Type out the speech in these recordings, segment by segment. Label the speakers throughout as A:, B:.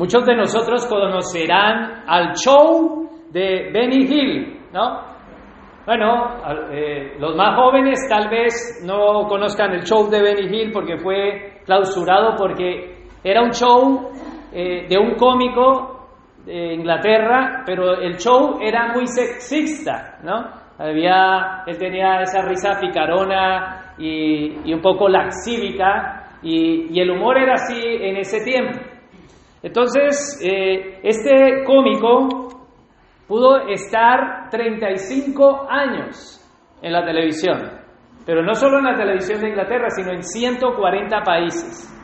A: Muchos de nosotros conocerán al show de Benny Hill, ¿no? Bueno, eh, los más jóvenes tal vez no conozcan el show de Benny Hill porque fue clausurado porque era un show eh, de un cómico de Inglaterra, pero el show era muy sexista, ¿no? Había, él tenía esa risa picarona y, un poco laxívica y, y el humor era así en ese tiempo. Entonces, eh, este cómico pudo estar 35 años en la televisión, pero no solo en la televisión de Inglaterra, sino en 140 países.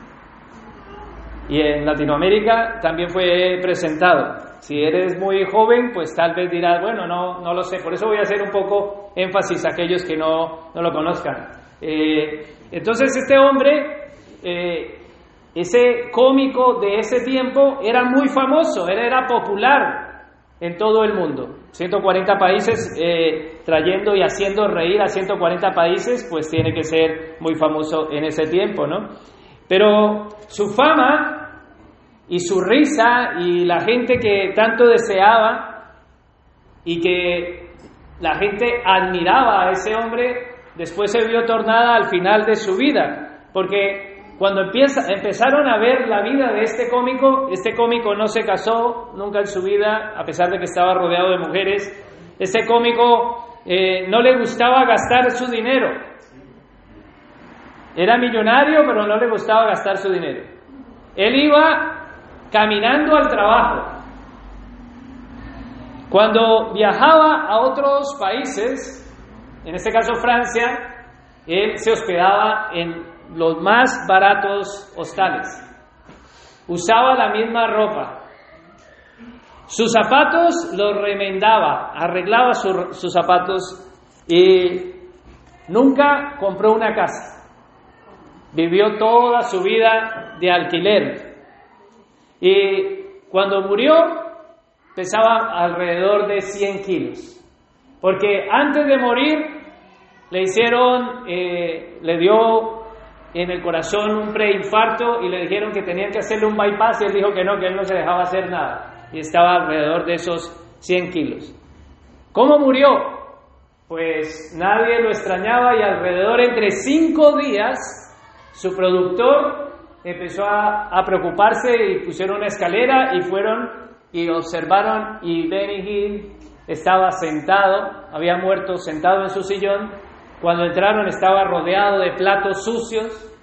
A: Y en Latinoamérica también fue presentado. Si eres muy joven, pues tal vez dirás, bueno, no, no lo sé. Por eso voy a hacer un poco énfasis a aquellos que no, no lo conozcan. Eh, entonces este hombre eh, ese cómico de ese tiempo era muy famoso, era popular en todo el mundo. 140 países eh, trayendo y haciendo reír a 140 países, pues tiene que ser muy famoso en ese tiempo, ¿no? Pero su fama y su risa y la gente que tanto deseaba y que la gente admiraba a ese hombre, después se vio tornada al final de su vida, porque cuando empieza, empezaron a ver la vida de este cómico, este cómico no se casó nunca en su vida, a pesar de que estaba rodeado de mujeres. Este cómico eh, no le gustaba gastar su dinero. Era millonario, pero no le gustaba gastar su dinero. Él iba caminando al trabajo. Cuando viajaba a otros países, en este caso Francia, él se hospedaba en los más baratos hostales. Usaba la misma ropa. Sus zapatos los remendaba, arreglaba sus zapatos y nunca compró una casa. Vivió toda su vida de alquiler. Y cuando murió pesaba alrededor de 100 kilos. Porque antes de morir le hicieron, eh, le dio en el corazón un preinfarto y le dijeron que tenían que hacerle un bypass y él dijo que no, que él no se dejaba hacer nada y estaba alrededor de esos 100 kilos. ¿Cómo murió? Pues nadie lo extrañaba y alrededor entre cinco días su productor empezó a, a preocuparse y pusieron una escalera y fueron y observaron y Benny Hill estaba sentado, había muerto sentado en su sillón cuando entraron estaba rodeado de platos sucios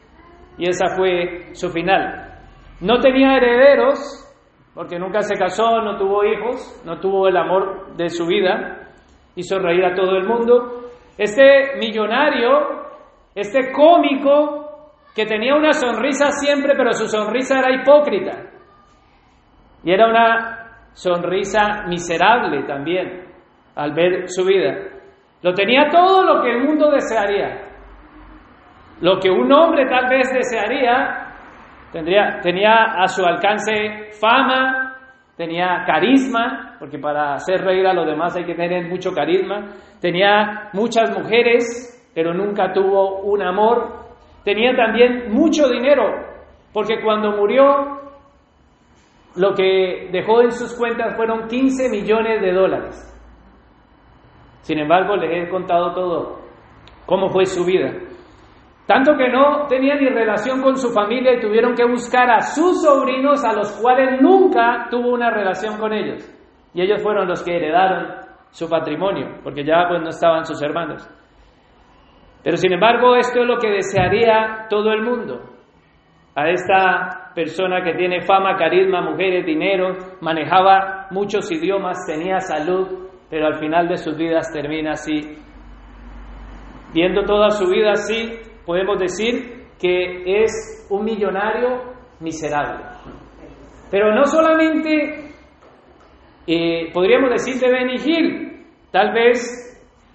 A: y esa fue su final. No tenía herederos porque nunca se casó, no tuvo hijos, no tuvo el amor de su vida, hizo reír a todo el mundo. Este millonario, este cómico que tenía una sonrisa siempre, pero su sonrisa era hipócrita. Y era una sonrisa miserable también al ver su vida. Lo tenía todo lo que el mundo desearía. Lo que un hombre tal vez desearía, tendría, tenía a su alcance fama, tenía carisma, porque para hacer reír a los demás hay que tener mucho carisma. Tenía muchas mujeres, pero nunca tuvo un amor. Tenía también mucho dinero, porque cuando murió, lo que dejó en sus cuentas fueron 15 millones de dólares. Sin embargo, les he contado todo, cómo fue su vida. Tanto que no tenía ni relación con su familia y tuvieron que buscar a sus sobrinos a los cuales nunca tuvo una relación con ellos. Y ellos fueron los que heredaron su patrimonio, porque ya pues no estaban sus hermanos. Pero sin embargo, esto es lo que desearía todo el mundo. A esta persona que tiene fama, carisma, mujeres, dinero, manejaba muchos idiomas, tenía salud, pero al final de sus vidas termina así. Viendo toda su vida así, podemos decir que es un millonario miserable. Pero no solamente eh, podríamos decir de Benny Hill, tal vez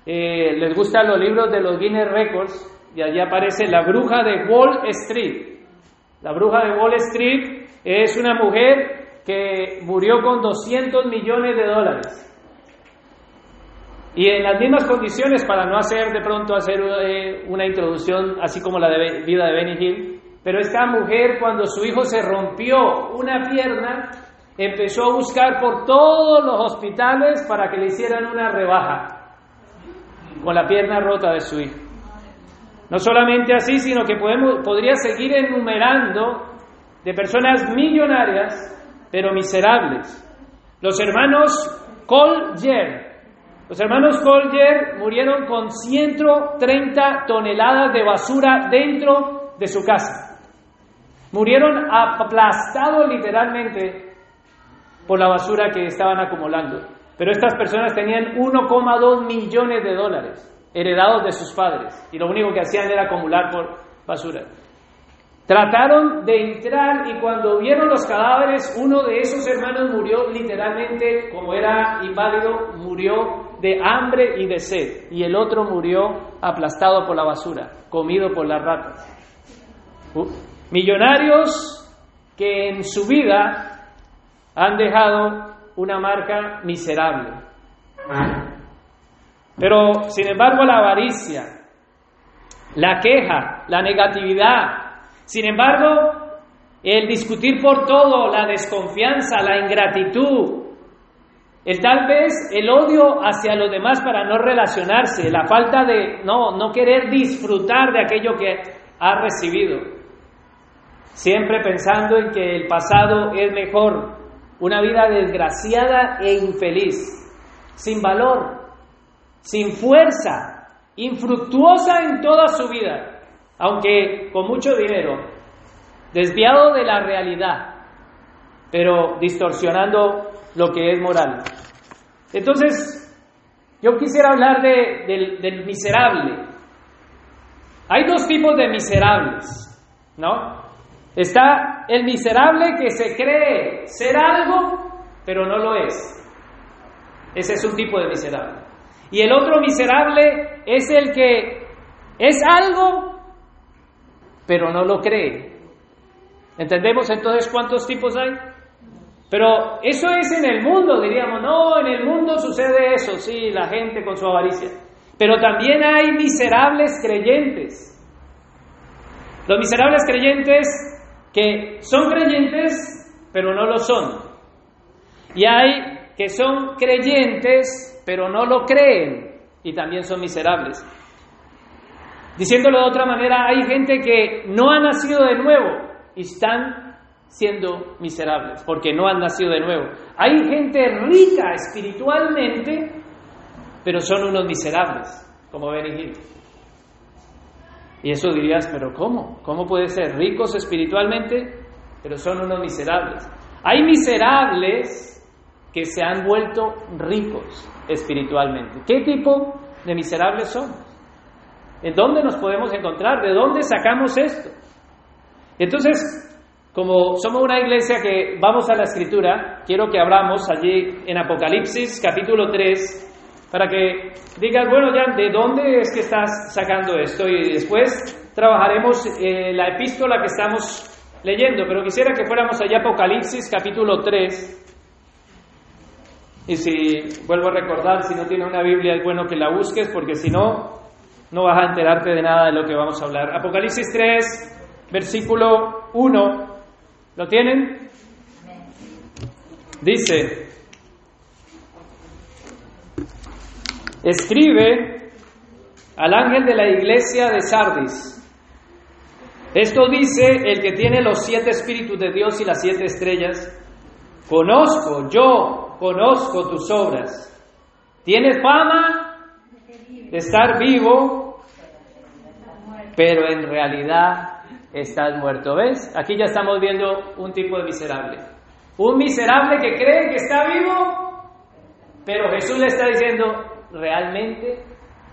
A: eh, les gustan los libros de los Guinness Records y allí aparece la bruja de Wall Street. La bruja de Wall Street es una mujer que murió con 200 millones de dólares. Y en las mismas condiciones, para no hacer de pronto hacer eh, una introducción así como la vida de Benny Hill, pero esta mujer cuando su hijo se rompió una pierna, empezó a buscar por todos los hospitales para que le hicieran una rebaja con la pierna rota de su hijo. No solamente así, sino que podemos, podría seguir enumerando de personas millonarias, pero miserables. Los hermanos Collier, los hermanos Collier murieron con 130 toneladas de basura dentro de su casa. Murieron aplastados literalmente por la basura que estaban acumulando. Pero estas personas tenían 1,2 millones de dólares heredados de sus padres y lo único que hacían era acumular por basura. Trataron de entrar y cuando vieron los cadáveres, uno de esos hermanos murió literalmente, como era inválido, murió de hambre y de sed. Y el otro murió aplastado por la basura, comido por las ratas. Uh, millonarios que en su vida han dejado una marca miserable. Pero, sin embargo, la avaricia, la queja, la negatividad, sin embargo, el discutir por todo, la desconfianza, la ingratitud, el tal vez el odio hacia los demás para no relacionarse, la falta de no, no querer disfrutar de aquello que ha recibido, siempre pensando en que el pasado es mejor, una vida desgraciada e infeliz, sin valor, sin fuerza, infructuosa en toda su vida aunque con mucho dinero, desviado de la realidad, pero distorsionando lo que es moral. Entonces, yo quisiera hablar del miserable. Hay dos tipos de miserables, ¿no? Está el miserable que se cree ser algo, pero no lo es. Ese es un tipo de miserable. Y el otro miserable es el que es algo, pero no lo cree. ¿Entendemos entonces cuántos tipos hay? Pero eso es en el mundo, diríamos, no, en el mundo sucede eso, sí, la gente con su avaricia. Pero también hay miserables creyentes. Los miserables creyentes que son creyentes, pero no lo son. Y hay que son creyentes, pero no lo creen, y también son miserables. Diciéndolo de otra manera, hay gente que no ha nacido de nuevo y están siendo miserables porque no han nacido de nuevo. Hay gente rica espiritualmente, pero son unos miserables, como Benny Y eso dirías, pero ¿cómo? ¿Cómo puede ser ricos espiritualmente, pero son unos miserables? Hay miserables que se han vuelto ricos espiritualmente. ¿Qué tipo de miserables son? ¿En dónde nos podemos encontrar? ¿De dónde sacamos esto? Entonces, como somos una iglesia que vamos a la escritura, quiero que abramos allí en Apocalipsis capítulo 3 para que digas, bueno, ya, ¿de dónde es que estás sacando esto? Y después trabajaremos eh, la epístola que estamos leyendo, pero quisiera que fuéramos allá Apocalipsis capítulo 3. Y si vuelvo a recordar, si no tienes una Biblia es bueno que la busques, porque si no, no vas a enterarte de nada de lo que vamos a hablar. Apocalipsis 3, versículo 1. ¿Lo tienen? Dice, escribe al ángel de la iglesia de Sardis. Esto dice el que tiene los siete espíritus de Dios y las siete estrellas. Conozco, yo conozco tus obras. Tienes fama de estar vivo, pero en realidad estás muerto. ¿Ves? Aquí ya estamos viendo un tipo de miserable. Un miserable que cree que está vivo, pero Jesús le está diciendo, realmente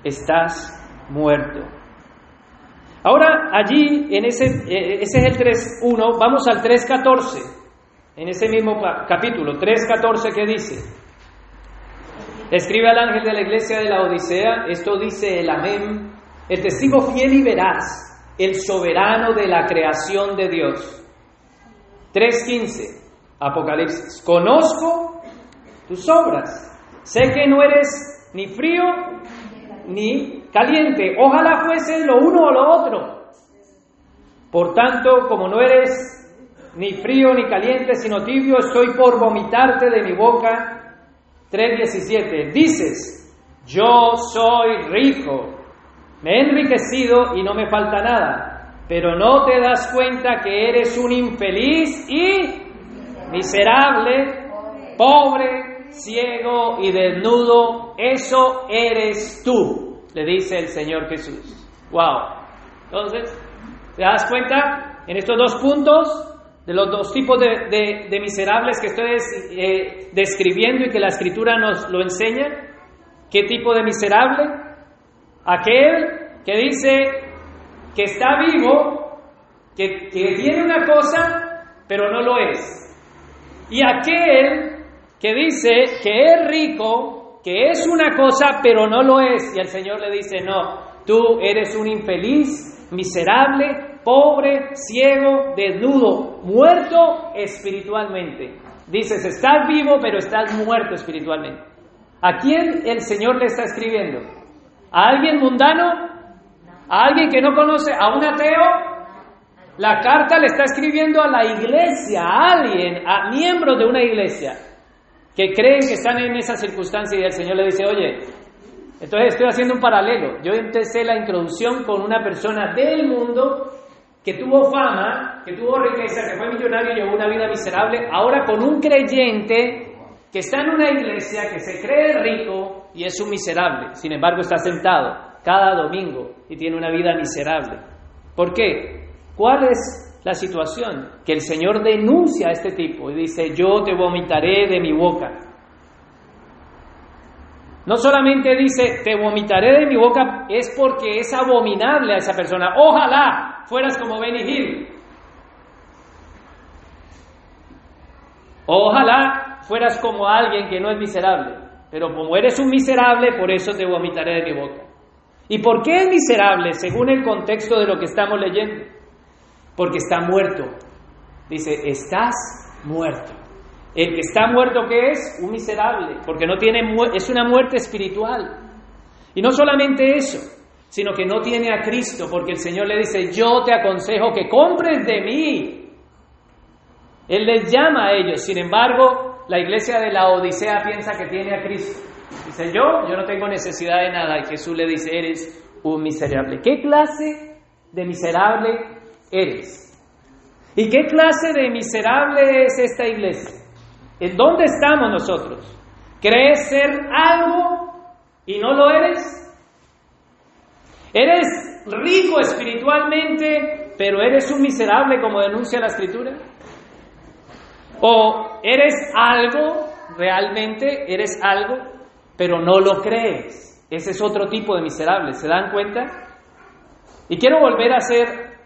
A: estás muerto. Ahora allí, en ese, eh, ese es el 3.1, vamos al 3.14, en ese mismo capítulo, 3.14 que dice, Escribe al ángel de la iglesia de la Odisea, esto dice el Amén, el testigo fiel y veraz, el soberano de la creación de Dios. 3.15, Apocalipsis, conozco tus obras, sé que no eres ni frío ni caliente, ojalá fuese lo uno o lo otro. Por tanto, como no eres ni frío ni caliente, sino tibio, estoy por vomitarte de mi boca. 3.17. Dices, yo soy rico, me he enriquecido y no me falta nada, pero no te das cuenta que eres un infeliz y miserable, pobre, ciego y desnudo. Eso eres tú, le dice el Señor Jesús. Wow. Entonces, ¿te das cuenta en estos dos puntos de los dos tipos de, miserables que estoy eh, describiendo y que la escritura nos lo enseña? ¿Qué tipo de miserable? Aquel que dice que está vivo, que, tiene una cosa, pero no lo es. Y aquel que dice que es rico, que es una cosa, pero no lo es. Y el Señor le dice, no, Tú eres un infeliz, miserable, pobre, ciego, desnudo, muerto espiritualmente. Dices, estás vivo, pero estás muerto espiritualmente. ¿A quién el Señor le está escribiendo? ¿A alguien mundano? ¿A alguien que no conoce? ¿A un ateo? La carta le está escribiendo a la iglesia, a alguien, a miembros de una iglesia, que creen que están en esa circunstancia y el Señor le dice, oye, entonces estoy haciendo un paralelo. Yo empecé la introducción con una persona del mundo que tuvo fama, que tuvo riqueza, que fue millonario y llevó una vida miserable, ahora con un creyente que está en una iglesia, que se cree rico y es un miserable. Sin embargo, está sentado cada domingo y tiene una vida miserable. ¿Por qué? ¿Cuál es la situación? Que el Señor denuncia a este tipo y dice, yo te vomitaré de mi boca. No solamente dice, te vomitaré de mi boca, es porque es abominable a esa persona. Ojalá fueras como Benny Hill. Ojalá fueras como alguien que no es miserable. Pero como eres un miserable, por eso te vomitaré de mi boca. ¿Y por qué es miserable? Según el contexto de lo que estamos leyendo. Porque está muerto. Dice, estás muerto. El que está muerto, ¿qué es? Un miserable, porque no tiene es una muerte espiritual. Y no solamente eso, sino que no tiene a Cristo, porque el Señor le dice, yo te aconsejo que compres de mí. Él les llama a ellos, sin embargo, la iglesia de la Odisea piensa que tiene a Cristo. Dice, yo, yo no tengo necesidad de nada. Y Jesús le dice, eres un miserable. ¿Qué clase de miserable eres? ¿Y qué clase de miserable es esta iglesia? ¿En dónde estamos nosotros? ¿Crees ser algo y no lo eres? ¿Eres rico espiritualmente, pero eres un miserable como denuncia la escritura? ¿O eres algo, realmente eres algo, pero no lo crees? Ese es otro tipo de miserable, ¿se dan cuenta? Y quiero volver a hacer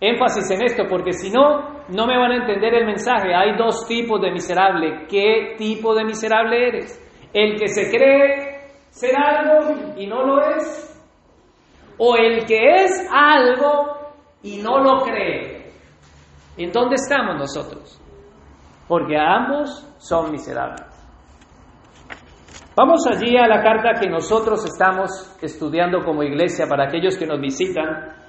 A: énfasis en esto, porque si no, no me van a entender el mensaje. Hay dos tipos de miserable. ¿Qué tipo de miserable eres? ¿El que se cree ser algo y no lo es? ¿O el que es algo y no lo cree? ¿En dónde estamos nosotros? Porque ambos son miserables. Vamos allí a la carta que nosotros estamos estudiando como iglesia para aquellos que nos visitan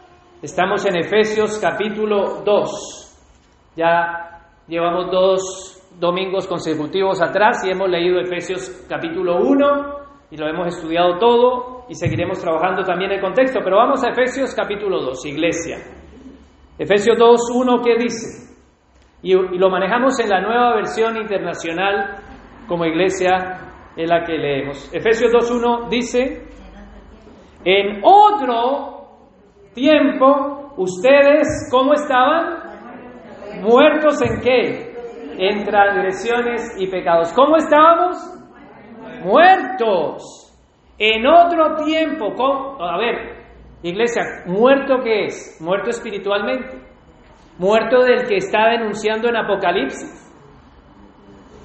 A: Estamos en Efesios capítulo 2. Ya llevamos dos domingos consecutivos atrás y hemos leído Efesios capítulo 1 y lo hemos estudiado todo y seguiremos trabajando también el contexto. Pero vamos a Efesios capítulo 2, iglesia. Efesios 2, 1, ¿qué dice? Y, lo manejamos en la nueva versión internacional como iglesia en la que leemos. Efesios 2.1 dice, en otro tiempo, ustedes, ¿cómo estaban? Muertos en qué? En transgresiones y pecados. ¿Cómo estábamos? Muertos. En otro tiempo, a ver, iglesia, ¿muerto qué es? Muerto espiritualmente. Muerto del que está denunciando en Apocalipsis.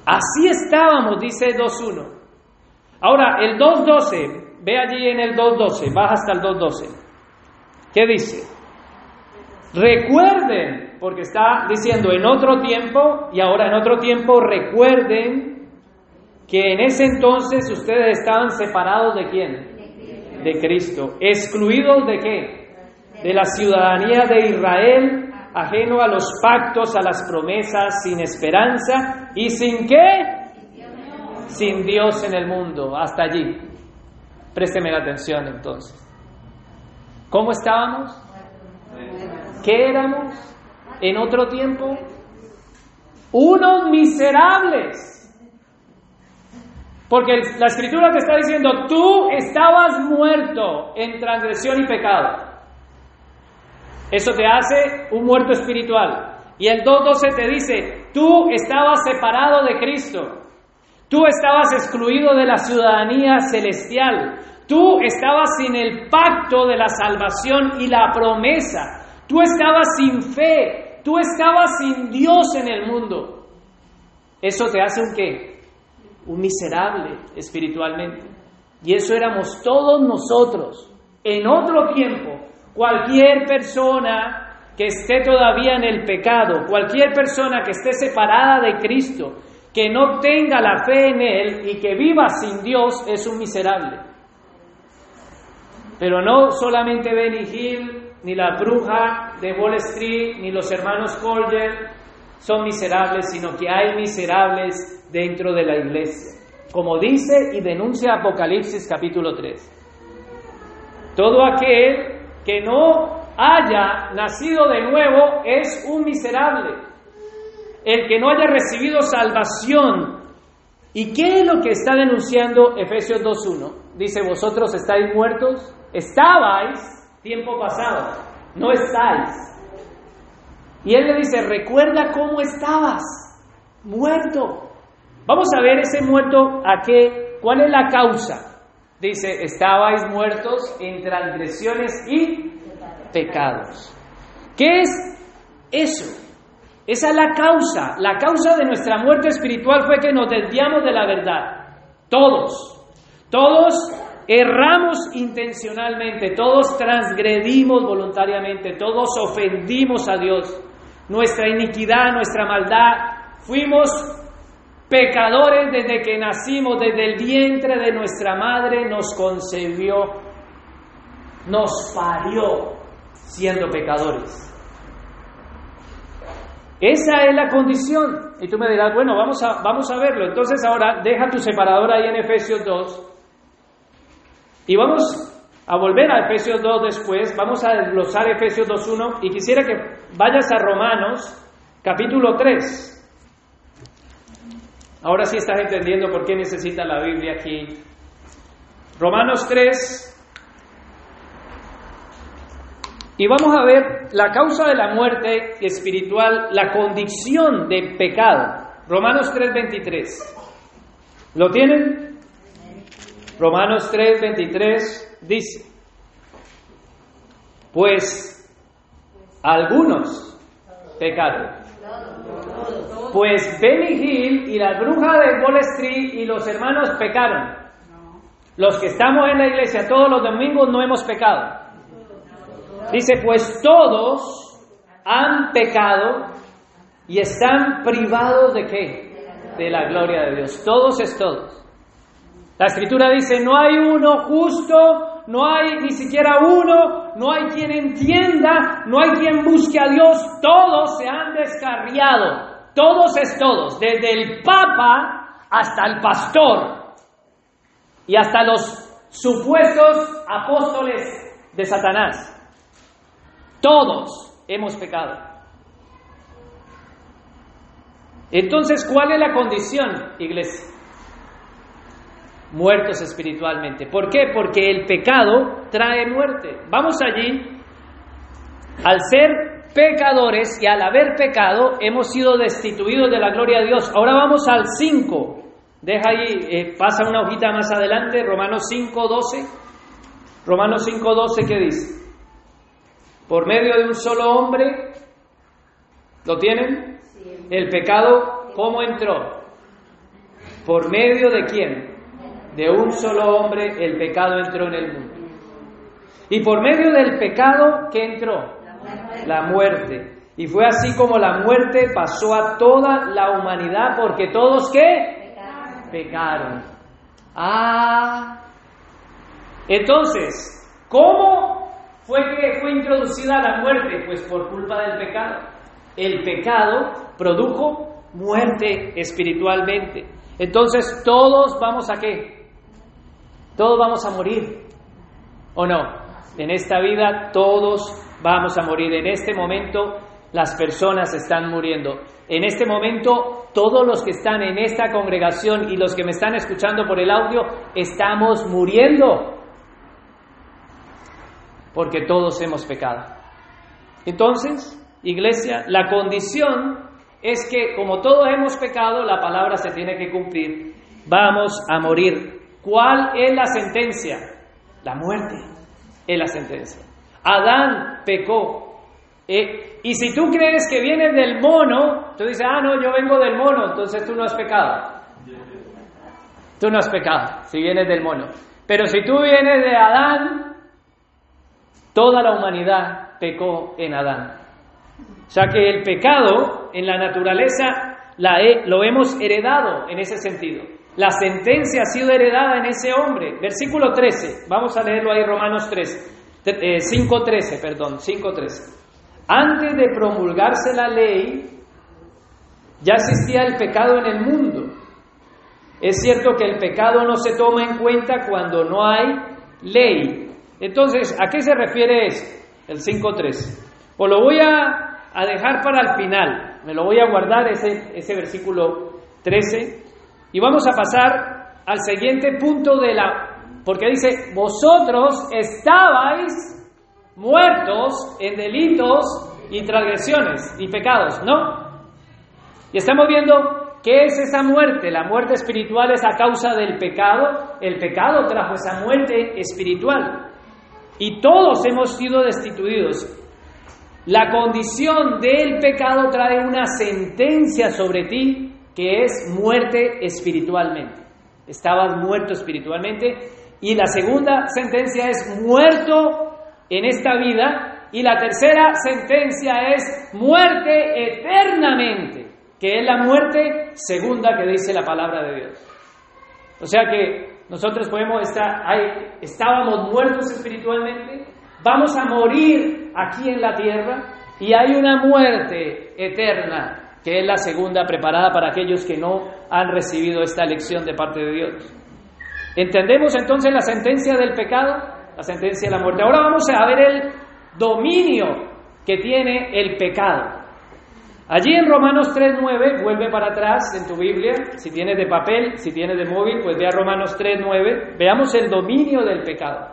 A: Así estábamos, dice 2.1. Ahora, el 2.12, ve allí en el 2.12, baja hasta el 2.12. ¿Qué dice? Recuerden, porque está diciendo en otro tiempo y ahora en otro tiempo recuerden que en ese entonces ustedes estaban separados de quién? De Cristo. ¿Excluidos de qué? De la ciudadanía de Israel ajeno a los pactos, a las promesas, sin esperanza y sin qué? Sin Dios en el mundo, hasta allí. Présteme la atención entonces. ¿Cómo estábamos? ¿Qué éramos en otro tiempo? Unos miserables. Porque la escritura te está diciendo, tú estabas muerto en transgresión y pecado. Eso te hace un muerto espiritual. Y el 2.12 te dice, tú estabas separado de Cristo. Tú estabas excluido de la ciudadanía celestial. Tú estabas sin el pacto de la salvación y la promesa. Tú estabas sin fe. Tú estabas sin Dios en el mundo. Eso te hace un qué? Un miserable espiritualmente. Y eso éramos todos nosotros en otro tiempo Cualquier persona que esté todavía en el pecado, cualquier persona que esté separada de Cristo, que no tenga la fe en Él y que viva sin Dios, es un miserable. Pero no solamente Benny Hill, ni la bruja de Wall Street, ni los hermanos Colger son miserables, sino que hay miserables dentro de la iglesia. Como dice y denuncia Apocalipsis capítulo 3. Todo aquel que no haya nacido de nuevo es un miserable. El que no haya recibido salvación. ¿Y qué es lo que está denunciando Efesios 2.1? Dice, vosotros estáis muertos. Estabais tiempo pasado. No estáis. Y él le dice, recuerda cómo estabas. Muerto. Vamos a ver ese muerto a qué, cuál es la causa dice, estabais muertos en transgresiones y pecados. ¿Qué es eso? Esa es la causa. La causa de nuestra muerte espiritual fue que nos desviamos de la verdad. Todos. Todos erramos intencionalmente, todos transgredimos voluntariamente, todos ofendimos a Dios. Nuestra iniquidad, nuestra maldad, fuimos Pecadores desde que nacimos, desde el vientre de nuestra madre nos concebió, nos parió siendo pecadores. Esa es la condición. Y tú me dirás, bueno, vamos a, vamos a verlo. Entonces ahora deja tu separador ahí en Efesios 2. Y vamos a volver a Efesios 2 después. Vamos a desglosar Efesios 2.1. Y quisiera que vayas a Romanos capítulo 3. Ahora sí estás entendiendo por qué necesita la Biblia aquí. Romanos 3. Y vamos a ver la causa de la muerte espiritual, la condición de pecado. Romanos 3:23. ¿Lo tienen? Romanos 3:23 dice, pues algunos pecaron pues Benny Hill y la bruja de Wall Street y los hermanos pecaron. Los que estamos en la iglesia todos los domingos no hemos pecado. Dice, pues todos han pecado y están privados de qué? De la gloria de Dios. Todos es todos. La escritura dice, no hay uno justo, no hay ni siquiera uno, no hay quien entienda, no hay quien busque a Dios, todos se han descarriado. Todos es todos, desde el Papa hasta el pastor y hasta los supuestos apóstoles de Satanás. Todos hemos pecado. Entonces, ¿cuál es la condición, iglesia? Muertos espiritualmente. ¿Por qué? Porque el pecado trae muerte. Vamos allí. Al ser pecadores y al haber pecado hemos sido destituidos de la gloria de Dios. Ahora vamos al 5. Deja ahí, eh, pasa una hojita más adelante, Romanos 5, 12. Romanos 5, 12, ¿qué dice? Por medio de un solo hombre, ¿lo tienen? El pecado, ¿cómo entró? ¿Por medio de quién? De un solo hombre el pecado entró en el mundo. Y por medio del pecado, ¿qué entró? La muerte. Y fue así como la muerte pasó a toda la humanidad, porque todos qué? Pecaron. Ah. Entonces, ¿cómo fue que fue introducida la muerte? Pues por culpa del pecado. El pecado produjo muerte espiritualmente. Entonces todos vamos a qué? Todos vamos a morir. ¿O no? En esta vida todos vamos a morir. En este momento las personas están muriendo. En este momento, todos los que están en esta congregación y los que me están escuchando por el audio, estamos muriendo. Porque todos hemos pecado. Entonces, iglesia, la condición es que como todos hemos pecado, la palabra se tiene que cumplir. Vamos a morir. ¿Cuál es la sentencia? La muerte es la sentencia. Adán pecó, eh, y si tú crees que vienes del mono, tú dices, ah, no, yo vengo del mono, entonces tú no has pecado. Tú no has pecado si vienes del mono. Pero si tú vienes de Adán, toda la humanidad pecó en Adán. O sea que el pecado en la naturaleza la lo hemos heredado en ese sentido. La sentencia ha sido heredada en ese hombre. Versículo 13, vamos a leerlo ahí, Romanos 3, 5.13, eh, perdón, 5.13. Antes de promulgarse la ley, ya existía el pecado en el mundo. Es cierto que el pecado no se toma en cuenta cuando no hay ley. Entonces, ¿a qué se refiere eso? El 5.3. Pues lo voy a, dejar para el final. Me lo voy a guardar ese, ese versículo 13. Y vamos a pasar al siguiente punto de la... Porque dice, vosotros estabais muertos en delitos y transgresiones y pecados, ¿no? Y estamos viendo qué es esa muerte. La muerte espiritual es a causa del pecado. El pecado trajo esa muerte espiritual. Y todos hemos sido destituidos. La condición del pecado trae una sentencia sobre ti que es muerte espiritualmente. Estabas muerto espiritualmente. Y la segunda sentencia es muerto en esta vida y la tercera sentencia es muerte eternamente, que es la muerte segunda que dice la palabra de Dios. O sea que nosotros podemos estar, ahí, estábamos muertos espiritualmente, vamos a morir aquí en la tierra y hay una muerte eterna, que es la segunda preparada para aquellos que no han recibido esta lección de parte de Dios. ¿Entendemos entonces la sentencia del pecado? la sentencia de la muerte. Ahora vamos a ver el dominio que tiene el pecado. Allí en Romanos 3.9, vuelve para atrás en tu Biblia, si tienes de papel, si tienes de móvil, pues ve a Romanos 3.9, veamos el dominio del pecado.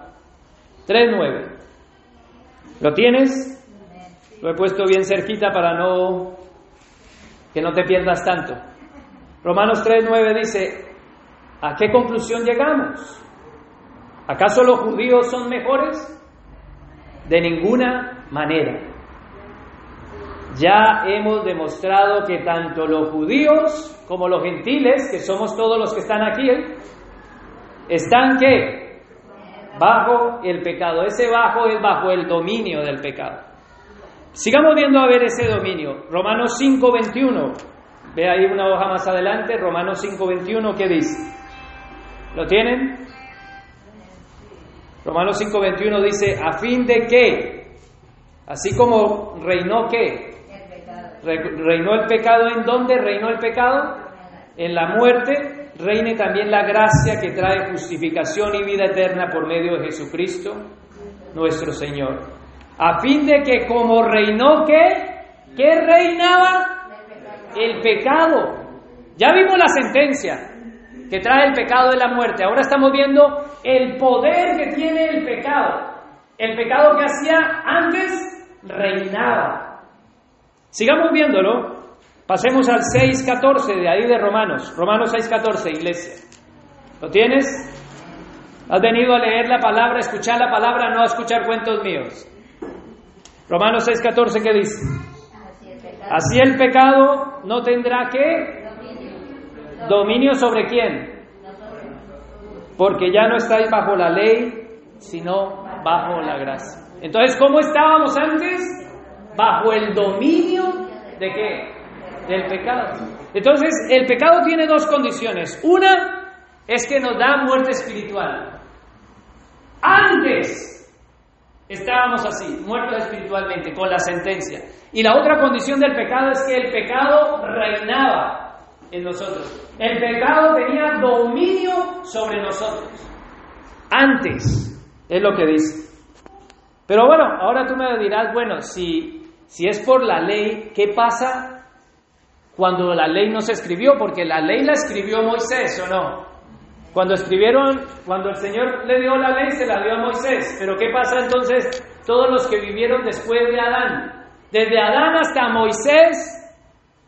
A: 3.9. ¿Lo tienes? Lo he puesto bien cerquita para no que no te pierdas tanto. Romanos 3.9 dice, ¿a qué conclusión llegamos? ¿Acaso los judíos son mejores? De ninguna manera. Ya hemos demostrado que tanto los judíos como los gentiles, que somos todos los que están aquí, están que bajo el pecado. Ese bajo es bajo el dominio del pecado. Sigamos viendo a ver ese dominio. Romanos 5:21. Ve ahí una hoja más adelante, Romanos 5:21, ¿qué dice? ¿Lo tienen? Romanos 5:21 dice, a fin de que, así como reinó qué? Reinó el pecado en dónde reinó el pecado? En la muerte, reine también la gracia que trae justificación y vida eterna por medio de Jesucristo, nuestro Señor. A fin de que como reinó qué? ¿Qué reinaba? El pecado. Ya vimos la sentencia que trae el pecado de la muerte. Ahora estamos viendo el poder que tiene el pecado. El pecado que hacía antes reinaba. Sigamos viéndolo. Pasemos al 6.14 de ahí de Romanos. Romanos 6.14, iglesia. ¿Lo tienes? Has venido a leer la palabra, a escuchar la palabra, no a escuchar cuentos míos. Romanos 6.14, ¿qué dice? Así el pecado no tendrá que dominio sobre quién? porque ya no estáis bajo la ley, sino bajo la gracia. Entonces, ¿cómo estábamos antes? Bajo el dominio de qué? Del pecado. Entonces, el pecado tiene dos condiciones. Una es que nos da muerte espiritual. Antes Estábamos así, muertos espiritualmente, con la sentencia. Y la otra condición del pecado es que el pecado reinaba en nosotros. El pecado tenía dominio sobre nosotros. Antes, es lo que dice. Pero bueno, ahora tú me dirás, bueno, si, si es por la ley, ¿qué pasa cuando la ley no se escribió? Porque la ley la escribió Moisés, ¿o no? Cuando escribieron, cuando el Señor le dio la ley, se la dio a Moisés. Pero ¿qué pasa entonces todos los que vivieron después de Adán? Desde Adán hasta Moisés,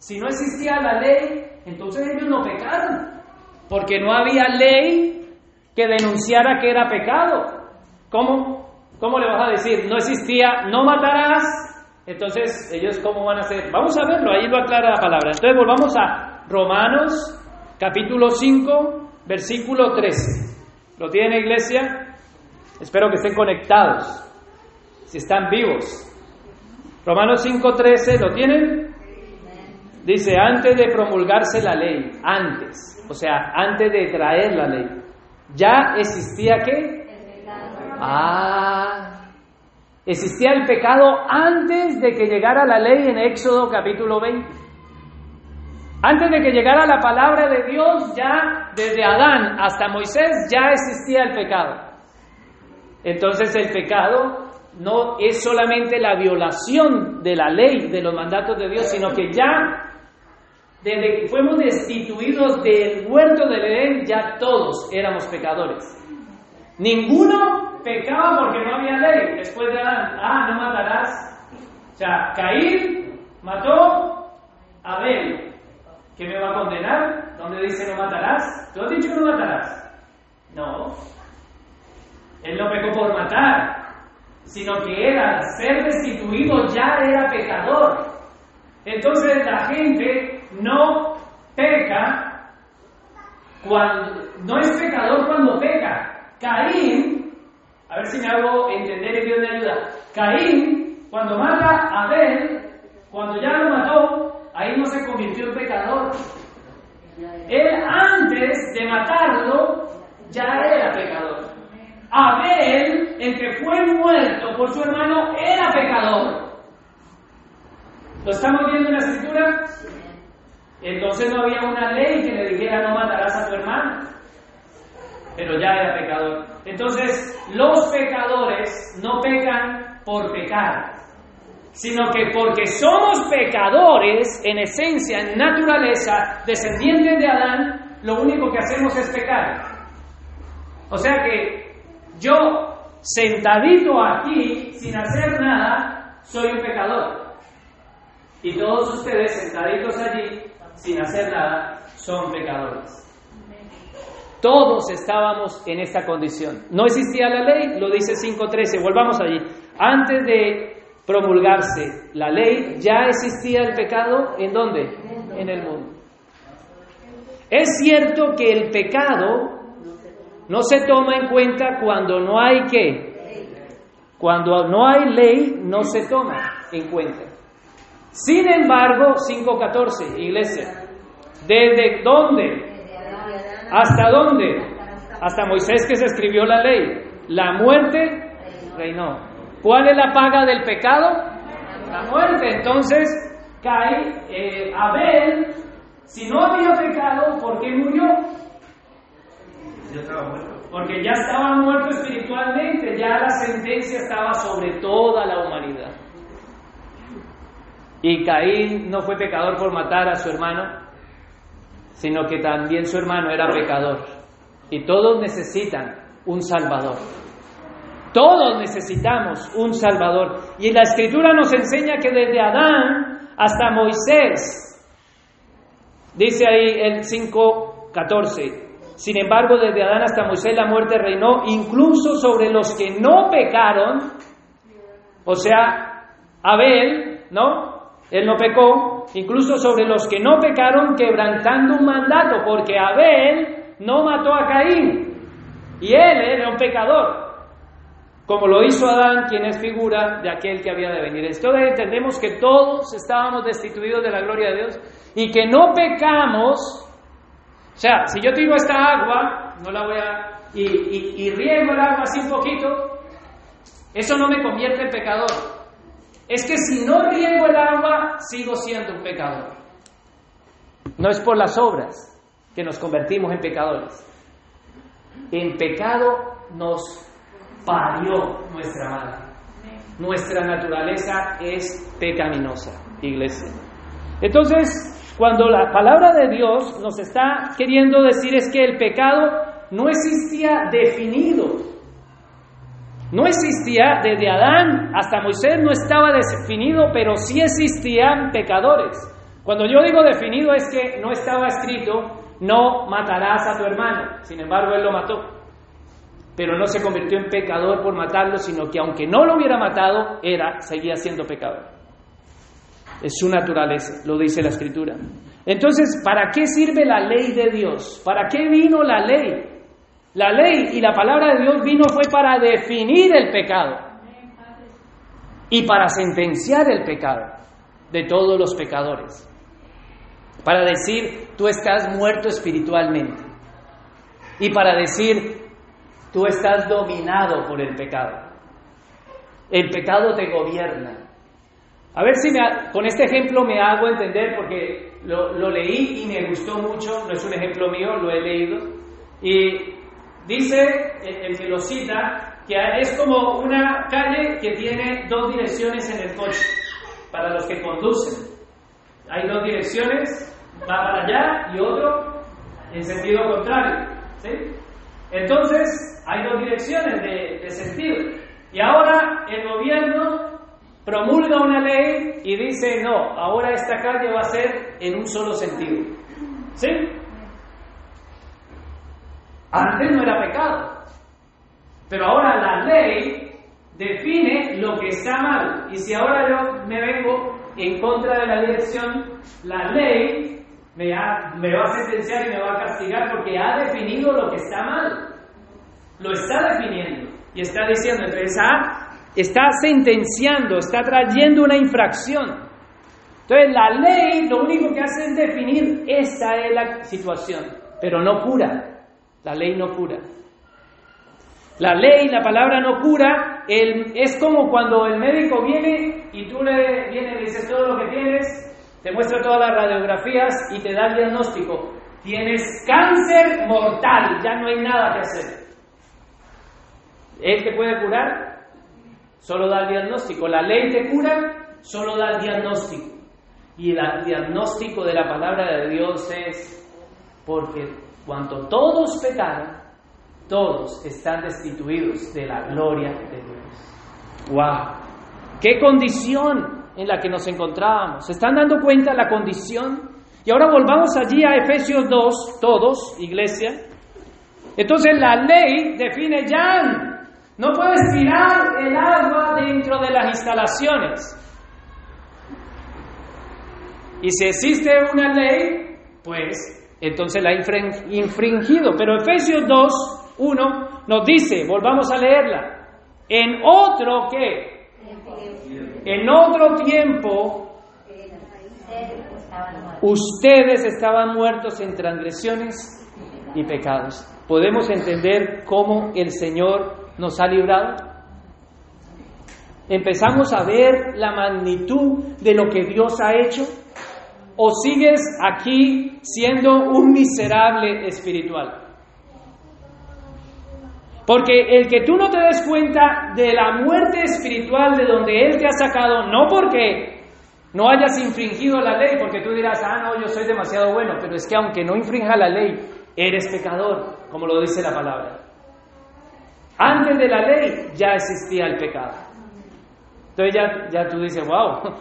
A: si no existía la ley, entonces ellos no pecaron. Porque no había ley que denunciara que era pecado. ¿Cómo? ¿Cómo le vas a decir? No existía, no matarás. Entonces, ellos cómo van a hacer? Vamos a verlo, ahí lo aclara la palabra. Entonces, volvamos a Romanos, capítulo 5, versículo 13. ¿Lo tiene iglesia? Espero que estén conectados, si están vivos. Romanos 5:13, ¿lo tienen? Dice, antes de promulgarse la ley, antes, o sea, antes de traer la ley, ¿ya existía qué? Ah, existía el pecado antes de que llegara la ley en Éxodo capítulo 20. Antes de que llegara la palabra de Dios, ya desde Adán hasta Moisés ya existía el pecado. Entonces el pecado no es solamente la violación de la ley, de los mandatos de Dios, sino que ya desde que fuimos destituidos del huerto del Edén, ya todos éramos pecadores. Ninguno pecaba porque no había ley. Después de Adán, ah, no matarás. O sea, Caín mató a Abel. ¿Qué me va a condenar? ¿Dónde dice no matarás? ¿Tú has dicho no matarás? No. Él no pecó por matar, sino que era ser destituido ya era pecador. Entonces la gente no peca cuando no es pecador cuando peca. Caín, a ver si me hago entender y Dios me ayuda. Caín, cuando mata a Abel, cuando ya lo mató, ahí no se convirtió en pecador. Él antes de matarlo ya era pecador. Abel, el que fue muerto por su hermano, era pecador. ¿Lo estamos viendo en la escritura? Entonces no había una ley que le dijera no matarás a tu hermano. Pero ya era pecador. Entonces, los pecadores no pecan por pecar sino que porque somos pecadores en esencia, en naturaleza, descendientes de Adán, lo único que hacemos es pecar. O sea que yo, sentadito aquí, sin hacer nada, soy un pecador. Y todos ustedes, sentaditos allí, sin hacer nada, son pecadores. Todos estábamos en esta condición. No existía la ley, lo dice 5.13, volvamos allí. Antes de promulgarse la ley, ya existía el pecado en dónde? En el mundo. Es cierto que el pecado no se toma en cuenta cuando no hay qué. Cuando no hay ley, no se toma en cuenta. Sin embargo, 5.14, iglesia, ¿desde dónde? ¿Hasta dónde? Hasta Moisés que se escribió la ley. La muerte reinó. ¿Cuál es la paga del pecado? La muerte. Entonces, cae eh, Abel, si no había pecado, ¿por qué murió?
B: Ya estaba muerto.
A: Porque ya estaba muerto espiritualmente, ya la sentencia estaba sobre toda la humanidad. Y Caín no fue pecador por matar a su hermano, sino que también su hermano era pecador. Y todos necesitan un Salvador. Todos necesitamos un Salvador. Y la Escritura nos enseña que desde Adán hasta Moisés, dice ahí el 5.14, sin embargo desde Adán hasta Moisés la muerte reinó incluso sobre los que no pecaron, o sea, Abel, ¿no? Él no pecó, incluso sobre los que no pecaron quebrantando un mandato, porque Abel no mató a Caín y él era un pecador como lo hizo Adán, quien es figura de aquel que había de venir. Entonces entendemos que todos estábamos destituidos de la gloria de Dios y que no pecamos. O sea, si yo tiro esta agua, no la voy a. y, y, riego el agua así un poquito, Eso no me convierte en pecador. Es que si no riego el agua, sigo siendo un pecador. No es por las obras que nos convertimos en pecadores. En pecado nos parió nuestra madre. Nuestra naturaleza es pecaminosa, iglesia. Entonces, cuando la palabra de Dios nos está queriendo decir es que el pecado no existía definido. No existía desde Adán hasta Moisés, no estaba definido, pero sí existían pecadores. Cuando yo digo definido es que no estaba escrito, no matarás a tu hermano. Sin embargo, él lo mató. Pero no se convirtió en pecador por matarlo, sino que aunque no lo hubiera matado, era, seguía siendo pecador. Es su naturaleza, lo dice la escritura. Entonces, ¿para qué sirve la ley de Dios? ¿Para qué vino la ley? La ley y la palabra de Dios vino fue para definir el pecado y para sentenciar el pecado de todos los pecadores. Para decir, tú estás muerto espiritualmente. Y para decir, tú estás dominado por el pecado. El pecado te gobierna. A ver si con este ejemplo me hago entender porque lo, lo leí y me gustó mucho. No es un ejemplo mío, lo he leído. Y Dice el, que lo cita que es como una calle que tiene dos direcciones en el coche para los que conducen. Hay dos direcciones, va para allá y otro en sentido contrario. Entonces, hay dos direcciones de, de sentido. Y ahora el gobierno promulga una ley y dice, no, ahora esta calle va a ser en un solo sentido. ¿Sí? Antes no era pecado. Pero ahora la ley define lo que está mal. Y si ahora yo me vengo en contra de la dirección, la ley me, va a sentenciar y me va a castigar porque ha definido lo que está mal. Lo está definiendo. Y está diciendo, entonces, ah, está sentenciando, está trayendo una infracción. Entonces, la ley lo único que hace es definir esta es la situación, pero no cura. La ley no cura. La ley, la palabra no cura, es como cuando el médico viene y tú le, viene le dices todo lo que tienes, te muestra todas las radiografías y te da el diagnóstico. Tienes cáncer mortal, ya no hay nada que hacer. ¿Él te puede curar? Solo da el diagnóstico. La ley te cura, solo da el diagnóstico. Y el diagnóstico de la palabra de Dios es porque cuando todos pecaron, todos están destituidos de la gloria de Dios. ¡Wow! ¡Qué condición en la que nos encontrábamos! ¿Se están dando cuenta la condición? Y ahora volvamos allí a Efesios 2, todos, iglesia. Entonces la ley define ya, no puedes tirar el agua dentro de las instalaciones. Y si existe una ley, pues entonces la ha infringido. Pero Efesios 2, 1 nos dice, volvamos a leerla, en otro que, en otro tiempo, ustedes estaban muertos en transgresiones y pecados. ¿Podemos entender cómo el Señor nos ha librado? Empezamos a ver la magnitud de lo que Dios ha hecho o sigues aquí siendo un miserable espiritual. Porque el que tú no te des cuenta de la muerte espiritual de donde Él te ha sacado, no porque no hayas infringido la ley, porque tú dirás, ah, no, yo soy demasiado bueno, pero es que aunque no infrinja la ley, eres pecador, como lo dice la palabra. Antes de la ley ya existía el pecado. Entonces ya, ya tú dices, wow,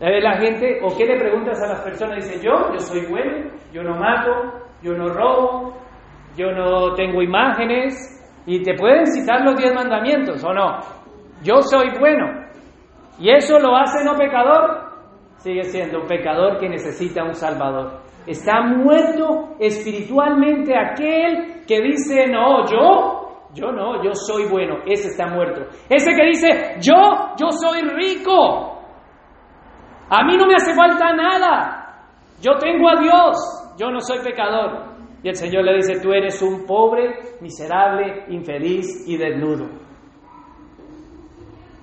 A: la gente, o qué le preguntas a las personas, dice, yo, yo soy bueno, yo no mato, yo no robo, yo no tengo imágenes, y te pueden citar los diez mandamientos, ¿o no? Yo soy bueno. ¿Y eso lo hace no pecador? Sigue siendo un pecador que necesita un salvador. Está muerto espiritualmente aquel que dice, no, yo, yo no, yo soy bueno. Ese está muerto. Ese que dice, yo, yo soy rico. A mí no me hace falta nada. Yo tengo a Dios. Yo no soy pecador. Y el Señor le dice, tú eres un pobre, miserable, infeliz y desnudo.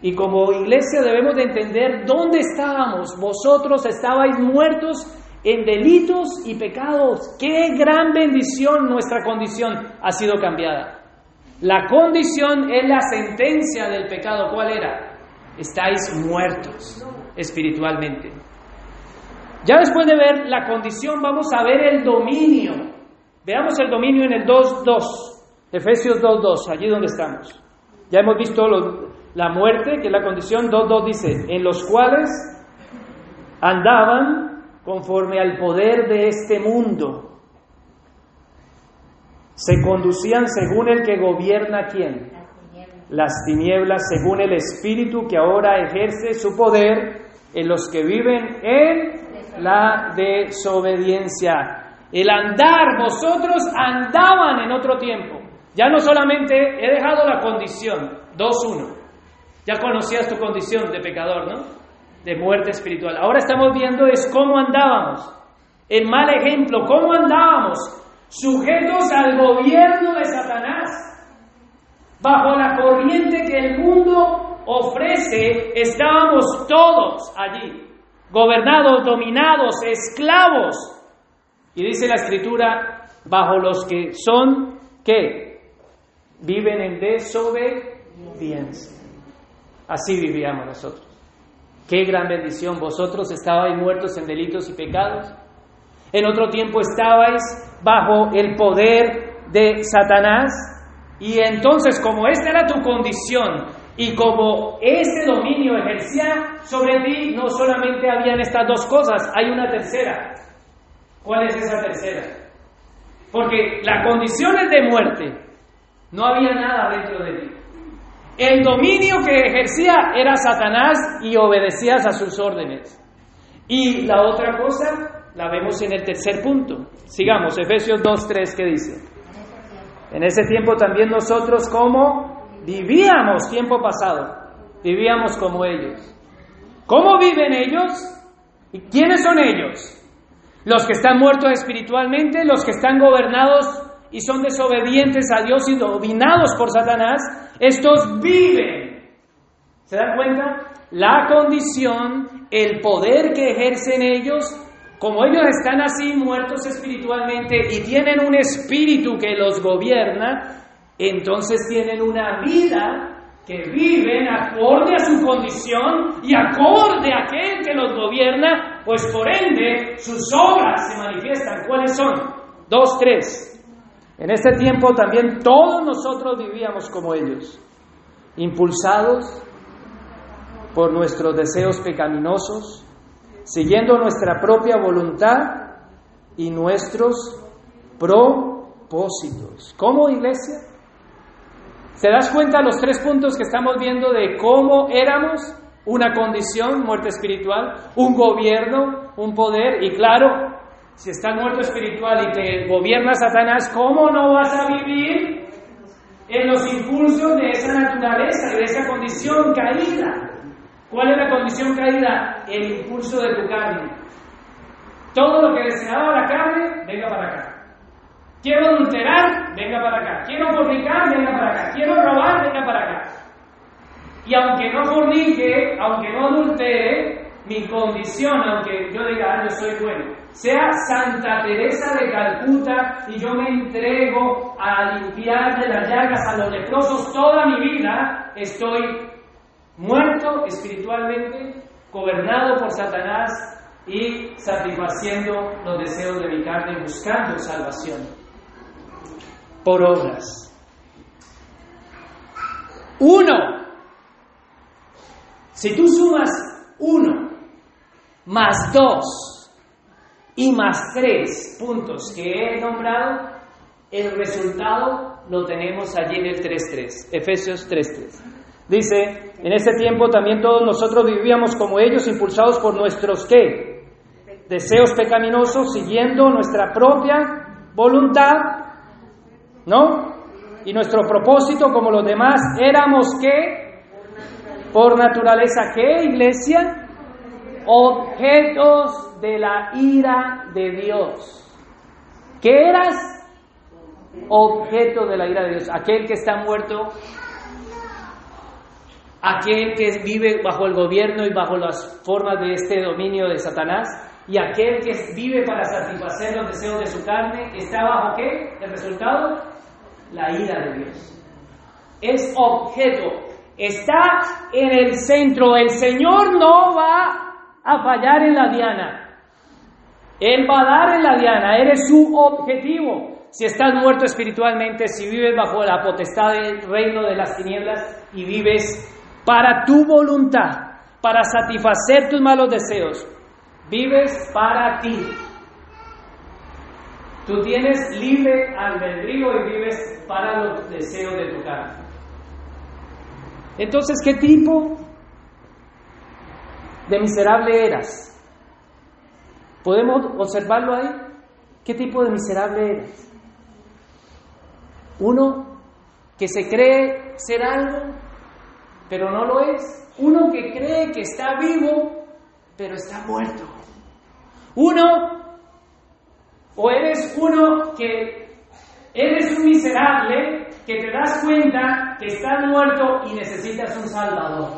A: Y como iglesia debemos de entender dónde estábamos. Vosotros estabais muertos en delitos y pecados. Qué gran bendición nuestra condición ha sido cambiada. La condición es la sentencia del pecado. ¿Cuál era? Estáis muertos espiritualmente. Ya después de ver la condición, vamos a ver el dominio. Veamos el dominio en el 2.2, Efesios 2.2, allí donde estamos. Ya hemos visto la muerte, que es la condición 2.2 dice, en los cuales andaban conforme al poder de este mundo. Se conducían según el que gobierna quién? Las tinieblas, según el espíritu que ahora ejerce su poder en los que viven en la desobediencia. El andar, vosotros andaban en otro tiempo. Ya no solamente he dejado la condición, 2.1. Ya conocías tu condición de pecador, ¿no? De muerte espiritual. Ahora estamos viendo es cómo andábamos. El mal ejemplo, cómo andábamos, sujetos al gobierno de Satanás, bajo la corriente que el mundo ofrece, estábamos todos allí, gobernados, dominados, esclavos. Y dice la escritura, bajo los que son, ¿qué? viven en desobediencia. Así vivíamos nosotros. Qué gran bendición. Vosotros estabais muertos en delitos y pecados. En otro tiempo estabais bajo el poder de Satanás. Y entonces, como esta era tu condición y como este dominio ejercía sobre ti, no solamente habían estas dos cosas, hay una tercera. ¿Cuál es esa tercera? Porque la condición es de muerte, no había nada dentro de ti. El dominio que ejercía era Satanás y obedecías a sus órdenes. Y la otra cosa la vemos en el tercer punto. Sigamos, Efesios 2.3, ¿qué dice? En ese tiempo también nosotros como vivíamos tiempo pasado, vivíamos como ellos. ¿Cómo viven ellos? ¿Y quiénes son ellos? Los que están muertos espiritualmente, los que están gobernados y son desobedientes a Dios y dominados por Satanás, estos viven. ¿Se dan cuenta? La condición, el poder que ejercen ellos, como ellos están así muertos espiritualmente y tienen un espíritu que los gobierna, entonces tienen una vida que viven acorde a su condición y acorde a aquel que los gobierna, pues por ende sus obras se manifiestan. ¿Cuáles son? Dos, tres. En este tiempo también todos nosotros vivíamos como ellos, impulsados por nuestros deseos pecaminosos, siguiendo nuestra propia voluntad y nuestros propósitos. ¿Cómo iglesia? ¿Se das cuenta los tres puntos que estamos viendo de cómo éramos? Una condición, muerte espiritual, un gobierno, un poder y claro, si estás muerto espiritual y te gobierna Satanás, ¿cómo no vas a vivir en los impulsos de esa naturaleza, de esa condición caída? ¿Cuál es la condición caída? El impulso de tu carne. Todo lo que deseaba la carne, venga para acá. Quiero adulterar, venga para acá. Quiero fornicar, venga para acá. Quiero robar, venga para acá. Y aunque no fornique, aunque no adultere, mi condición, aunque yo diga, ah, yo soy bueno, sea Santa Teresa de Calcuta y yo me entrego a limpiar de las llagas a los leprosos toda mi vida, estoy muerto espiritualmente, gobernado por Satanás y satisfaciendo los deseos de mi carne, buscando salvación por obras. Uno. Si tú sumas uno más dos y más tres puntos que he nombrado, el resultado lo tenemos allí en el 3.3, Efesios 3.3. Dice, en ese tiempo también todos nosotros vivíamos como ellos, impulsados por nuestros qué? Deseos pecaminosos, siguiendo nuestra propia voluntad, ¿no? Y nuestro propósito, como los demás, éramos qué? Por naturaleza, ¿qué, iglesia? objetos de la ira de Dios. ¿Qué eras? Objeto de la ira de Dios. Aquel que está muerto aquel que vive bajo el gobierno y bajo las formas de este dominio de Satanás, y aquel que vive para satisfacer los deseos de su carne, ¿está bajo qué? El resultado, la ira de Dios. Es objeto, está en el centro. El Señor no va a fallar en la diana. Él va a dar en la diana, eres su objetivo. Si estás muerto espiritualmente, si vives bajo la potestad del reino de las tinieblas y vives para tu voluntad, para satisfacer tus malos deseos, vives para ti. Tú tienes libre albedrío y vives para los deseos de tu carne. Entonces, ¿qué tipo de miserable eras? ¿Podemos observarlo ahí? ¿Qué tipo de miserable eres? Uno que se cree ser algo, pero no lo es. Uno que cree que está vivo, pero está muerto. Uno, o eres uno que eres un miserable, que te das cuenta que estás muerto y necesitas un salvador.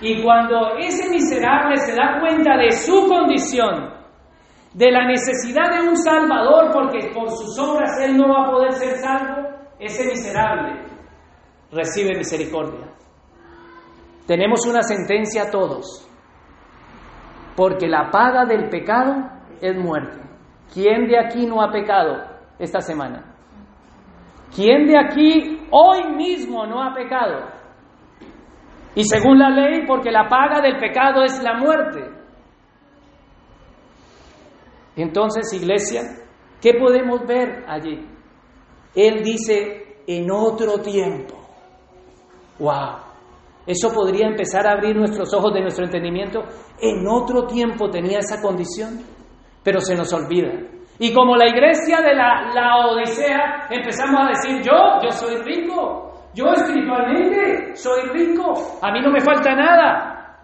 A: Y cuando ese miserable se da cuenta de su condición, de la necesidad de un Salvador, porque por sus obras él no va a poder ser salvo, ese miserable recibe misericordia. Tenemos una sentencia a todos, porque la paga del pecado es muerte. ¿Quién de aquí no ha pecado esta semana? ¿Quién de aquí hoy mismo no ha pecado? Y según la ley, porque la paga del pecado es la muerte. Entonces, iglesia, ¿qué podemos ver allí? Él dice, en otro tiempo. ¡Wow! Eso podría empezar a abrir nuestros ojos de nuestro entendimiento. En otro tiempo tenía esa condición, pero se nos olvida. Y como la iglesia de la, la Odisea, empezamos a decir, yo, yo soy rico, yo espiritualmente soy rico, a mí no me falta nada.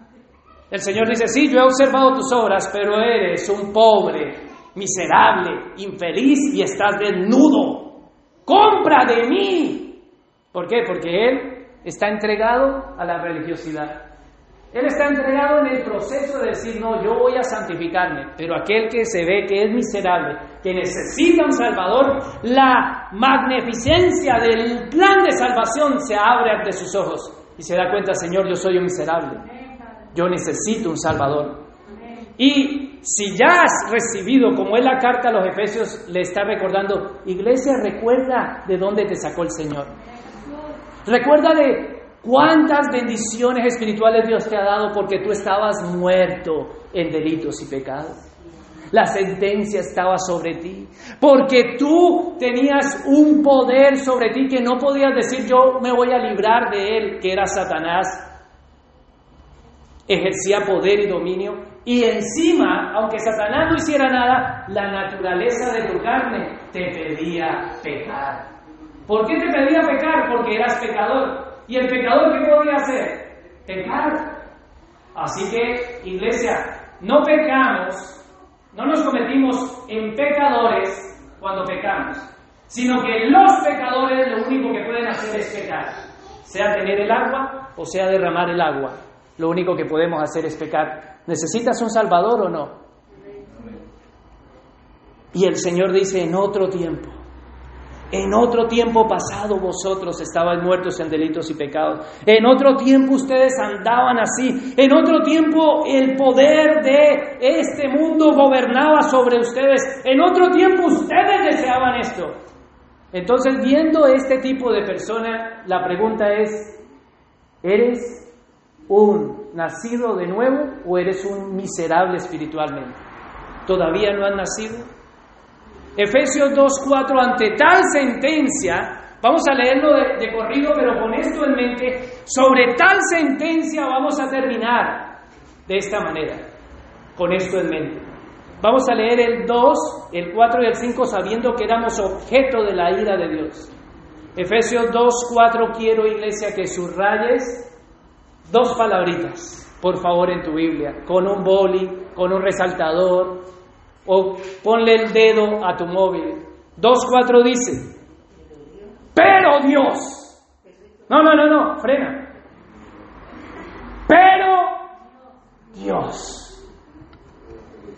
A: El Señor dice, sí, yo he observado tus obras, pero eres un pobre, miserable, infeliz y estás desnudo. Compra de mí. ¿Por qué? Porque Él está entregado a la religiosidad. Él está entregado en el proceso de decir, no, yo voy a santificarme, pero aquel que se ve que es miserable, que necesita un Salvador, la magnificencia del plan de salvación se abre ante sus ojos y se da cuenta, Señor, yo soy un miserable, yo necesito un Salvador. Y si ya has recibido, como es la carta a los Efesios, le está recordando, iglesia, recuerda de dónde te sacó el Señor. Recuerda de ¿Cuántas bendiciones espirituales Dios te ha dado porque tú estabas muerto en delitos y pecados? La sentencia estaba sobre ti, porque tú tenías un poder sobre ti que no podías decir yo me voy a librar de él, que era Satanás. Ejercía poder y dominio y encima, aunque Satanás no hiciera nada, la naturaleza de tu carne te pedía pecar. ¿Por qué te pedía pecar? Porque eras pecador. ¿Y el pecador qué podía hacer? Pecar. Así que, iglesia, no pecamos, no nos convertimos en pecadores cuando pecamos, sino que los pecadores lo único que pueden hacer es pecar, sea tener el agua o sea derramar el agua. Lo único que podemos hacer es pecar. ¿Necesitas un Salvador o no? Y el Señor dice en otro tiempo, en otro tiempo pasado vosotros estabais muertos en delitos y pecados. En otro tiempo ustedes andaban así. En otro tiempo el poder de este mundo gobernaba sobre ustedes. En otro tiempo ustedes deseaban esto. Entonces, viendo este tipo de persona, la pregunta es, ¿eres un nacido de nuevo o eres un miserable espiritualmente? ¿Todavía no has nacido? Efesios 2.4, ante tal sentencia, vamos a leerlo de, corrido, pero con esto en mente, sobre tal sentencia vamos a terminar de esta manera, con esto en mente. Vamos a leer el 2, el 4 y el 5 sabiendo que éramos objeto de la ira de Dios. Efesios 2.4 quiero, iglesia, que subrayes dos palabritas, por favor, en tu Biblia, con un boli, con un resaltador, o ponle el dedo a tu móvil. 2.4 dice, pero Dios, No, no, no, no, frena. Pero Dios.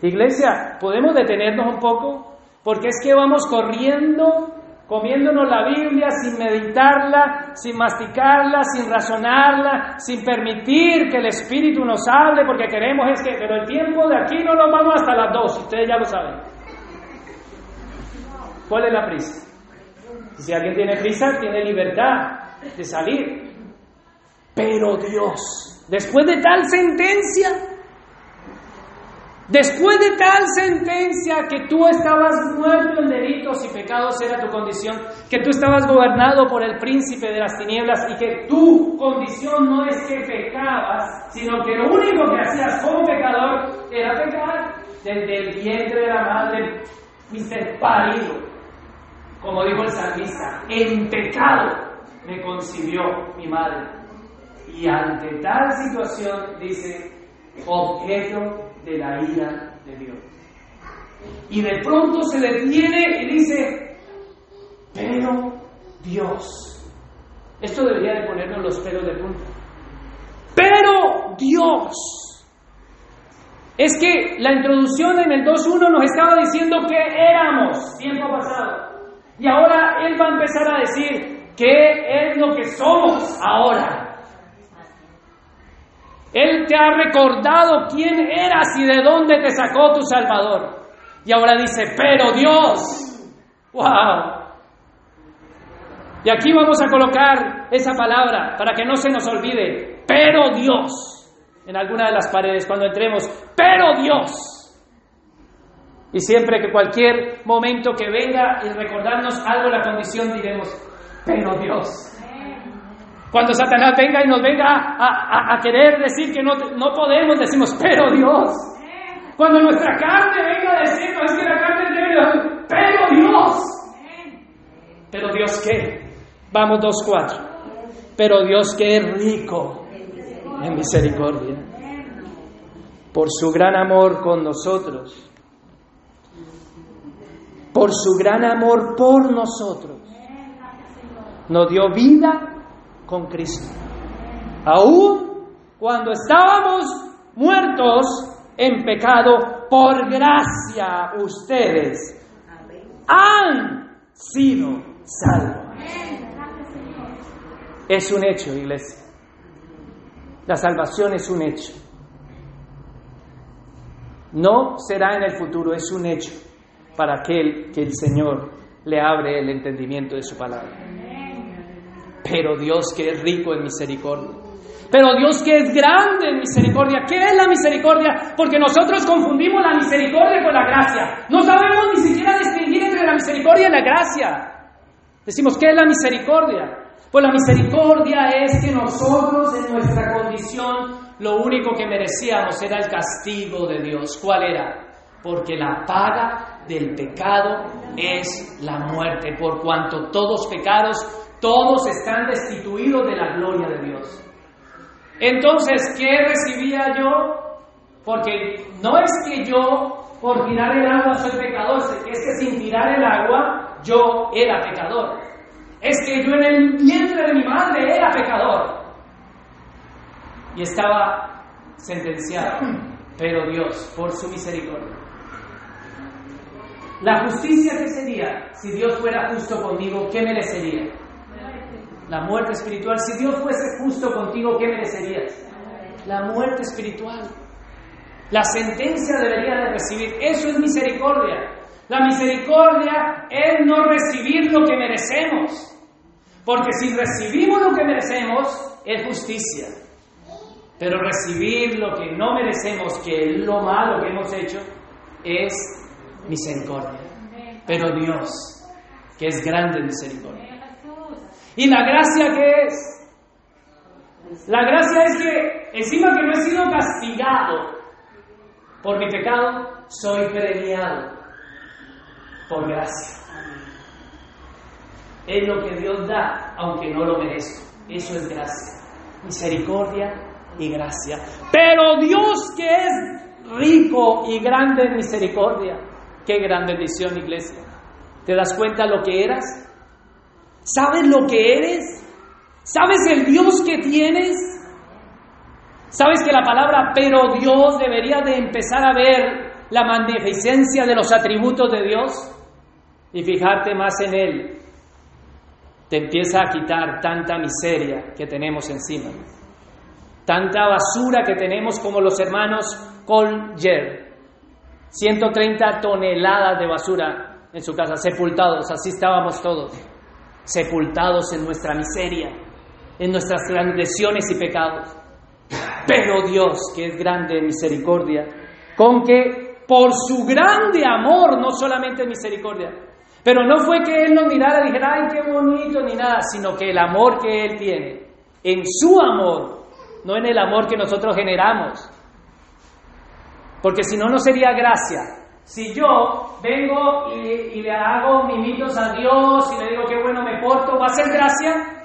A: Iglesia, ¿podemos detenernos un poco? Porque es que vamos corriendo, comiéndonos la Biblia sin meditarla, sin masticarla, sin razonarla, sin permitir que el Espíritu nos hable, porque queremos es que, pero el tiempo de aquí no nos vamos hasta las dos, ustedes ya lo saben. ¿Cuál es la prisa? Si alguien tiene prisa, tiene libertad de salir. Pero Dios, después de tal sentencia, después de tal sentencia que tú estabas muerto en delitos y pecados era tu condición, que tú estabas gobernado por el príncipe de las tinieblas y que tu condición no es que pecabas, sino que lo único que hacías como pecador era pecar desde el vientre de la madre, mi ser parido como dijo el salmista, en pecado me concibió mi madre. Y ante tal situación, dice, objeto de la ira de Dios. Y de pronto se detiene y dice, pero Dios. Esto debería de ponernos los pelos de punta. Pero Dios. Es que la introducción en el 2.1 nos estaba diciendo que éramos tiempo pasado. Y ahora Él va a empezar a decir qué es lo que somos ahora. Él te ha recordado quién eras y de dónde te sacó tu Salvador. Y ahora dice, pero Dios. ¡Wow! Y aquí vamos a colocar esa palabra para que no se nos olvide. Pero Dios. En alguna de las paredes cuando entremos. Pero Dios. Y siempre que cualquier momento que venga y recordarnos algo la condición, diremos, pero Dios. Cuando Satanás venga y nos venga a, querer decir que no, no podemos, decimos, pero Dios. Cuando nuestra carne venga a decirnos, que la carne es pero Dios. Pero Dios qué? Vamos 2.4. Pero Dios que es rico en misericordia. Por su gran amor con nosotros por su gran amor por nosotros, nos dio vida con Cristo. Aún cuando estábamos muertos en pecado, por gracia ustedes han sido salvos. Es un hecho, iglesia. La salvación es un hecho. No será en el futuro, es un hecho para aquel que el Señor le abre el entendimiento de su palabra. Pero Dios que es rico en misericordia. Pero Dios que es grande en misericordia. ¿Qué es la misericordia? Porque nosotros confundimos la misericordia con la gracia. No sabemos ni siquiera distinguir entre la misericordia y la gracia. Decimos, ¿qué es la misericordia? Pues la misericordia es que nosotros en nuestra condición lo único que merecíamos era el castigo de Dios. ¿Cuál era? Porque la paga del pecado es la muerte, por cuanto todos pecados, todos están destituidos de la gloria de Dios. Entonces, ¿qué recibía yo? Porque no es que yo por tirar el agua soy pecador, es que sin tirar el agua yo era pecador. Es que yo en el vientre de mi madre era pecador. Y estaba sentenciado. Pero Dios, por su misericordia, la justicia, ¿qué sería? Si Dios fuera justo conmigo, ¿qué merecería? La muerte espiritual. Si Dios fuese justo contigo, ¿qué merecerías? La muerte espiritual. La sentencia debería de recibir. Eso es misericordia. La misericordia es no recibir lo que merecemos. Porque si recibimos lo que merecemos, es justicia. Pero recibir lo que no merecemos, que es lo malo que hemos hecho, es misericordia. Pero Dios, que es grande misericordia. ¿Y la gracia qué es? La gracia es que encima que no he sido castigado por mi pecado, soy premiado por gracia. Es lo que Dios da, aunque no lo merezco. Eso es gracia. Misericordia y gracia. Pero Dios que es rico y grande en misericordia, Qué gran bendición, iglesia. ¿Te das cuenta lo que eras? ¿Sabes lo que eres? ¿Sabes el Dios que tienes? ¿Sabes que la palabra pero Dios debería de empezar a ver la magnificencia de los atributos de Dios y fijarte más en Él? Te empieza a quitar tanta miseria que tenemos encima, tanta basura que tenemos como los hermanos Colger, 130 toneladas de basura en su casa, sepultados, así estábamos todos, sepultados en nuestra miseria, en nuestras transgresiones y pecados. Pero Dios, que es grande en misericordia, con que por su grande amor, no solamente misericordia, pero no fue que Él nos mirara y dijera, ay, qué bonito, ni nada, sino que el amor que Él tiene, en su amor, no en el amor que nosotros generamos, porque si no, no sería gracia. Si yo vengo y, le hago mimitos a Dios y le digo qué bueno me porto, ¿va a ser gracia?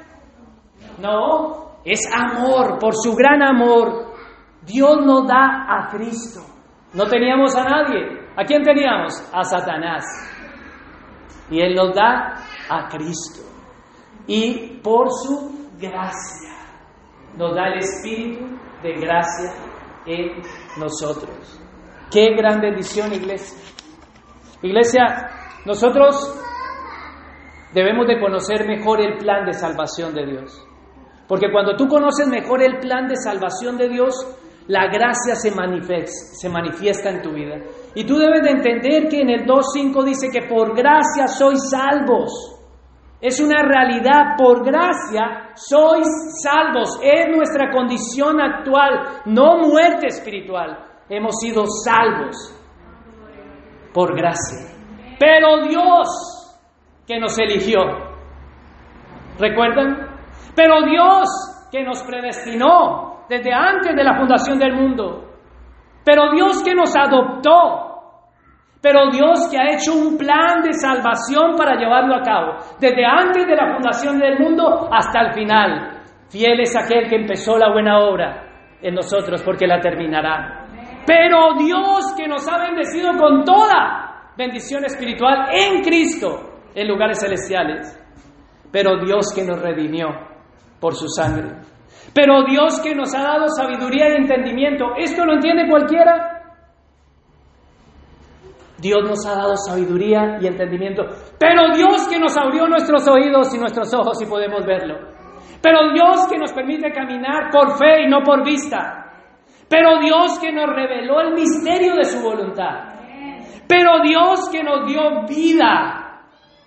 A: No, es amor, por su gran amor. Dios nos da a Cristo. No teníamos a nadie. ¿A quién teníamos? A Satanás. Y Él nos da a Cristo. Y por su gracia nos da el Espíritu de gracia en nosotros. Qué gran bendición, iglesia. Iglesia, nosotros debemos de conocer mejor el plan de salvación de Dios. Porque cuando tú conoces mejor el plan de salvación de Dios, la gracia se manifiesta, se manifiesta en tu vida. Y tú debes de entender que en el 2.5 dice que por gracia sois salvos. Es una realidad, por gracia sois salvos. Es nuestra condición actual, no muerte espiritual hemos sido salvos por gracia. Pero Dios que nos eligió, ¿recuerdan? Pero Dios que nos predestinó desde antes de la fundación del mundo. Pero Dios que nos adoptó. Pero Dios que ha hecho un plan de salvación para llevarlo a cabo. Desde antes de la fundación del mundo hasta el final. Fiel es aquel que empezó la buena obra en nosotros porque la terminará. Pero Dios que nos ha bendecido con toda bendición espiritual en Cristo en lugares celestiales. Pero Dios que nos redimió por su sangre. Pero Dios que nos ha dado sabiduría y entendimiento. ¿Esto lo entiende cualquiera? Dios nos ha dado sabiduría y entendimiento. Pero Dios que nos abrió nuestros oídos y nuestros ojos y podemos verlo. Pero Dios que nos permite caminar por fe y no por vista. Pero Dios que nos reveló el misterio de su voluntad. Pero Dios que nos dio vida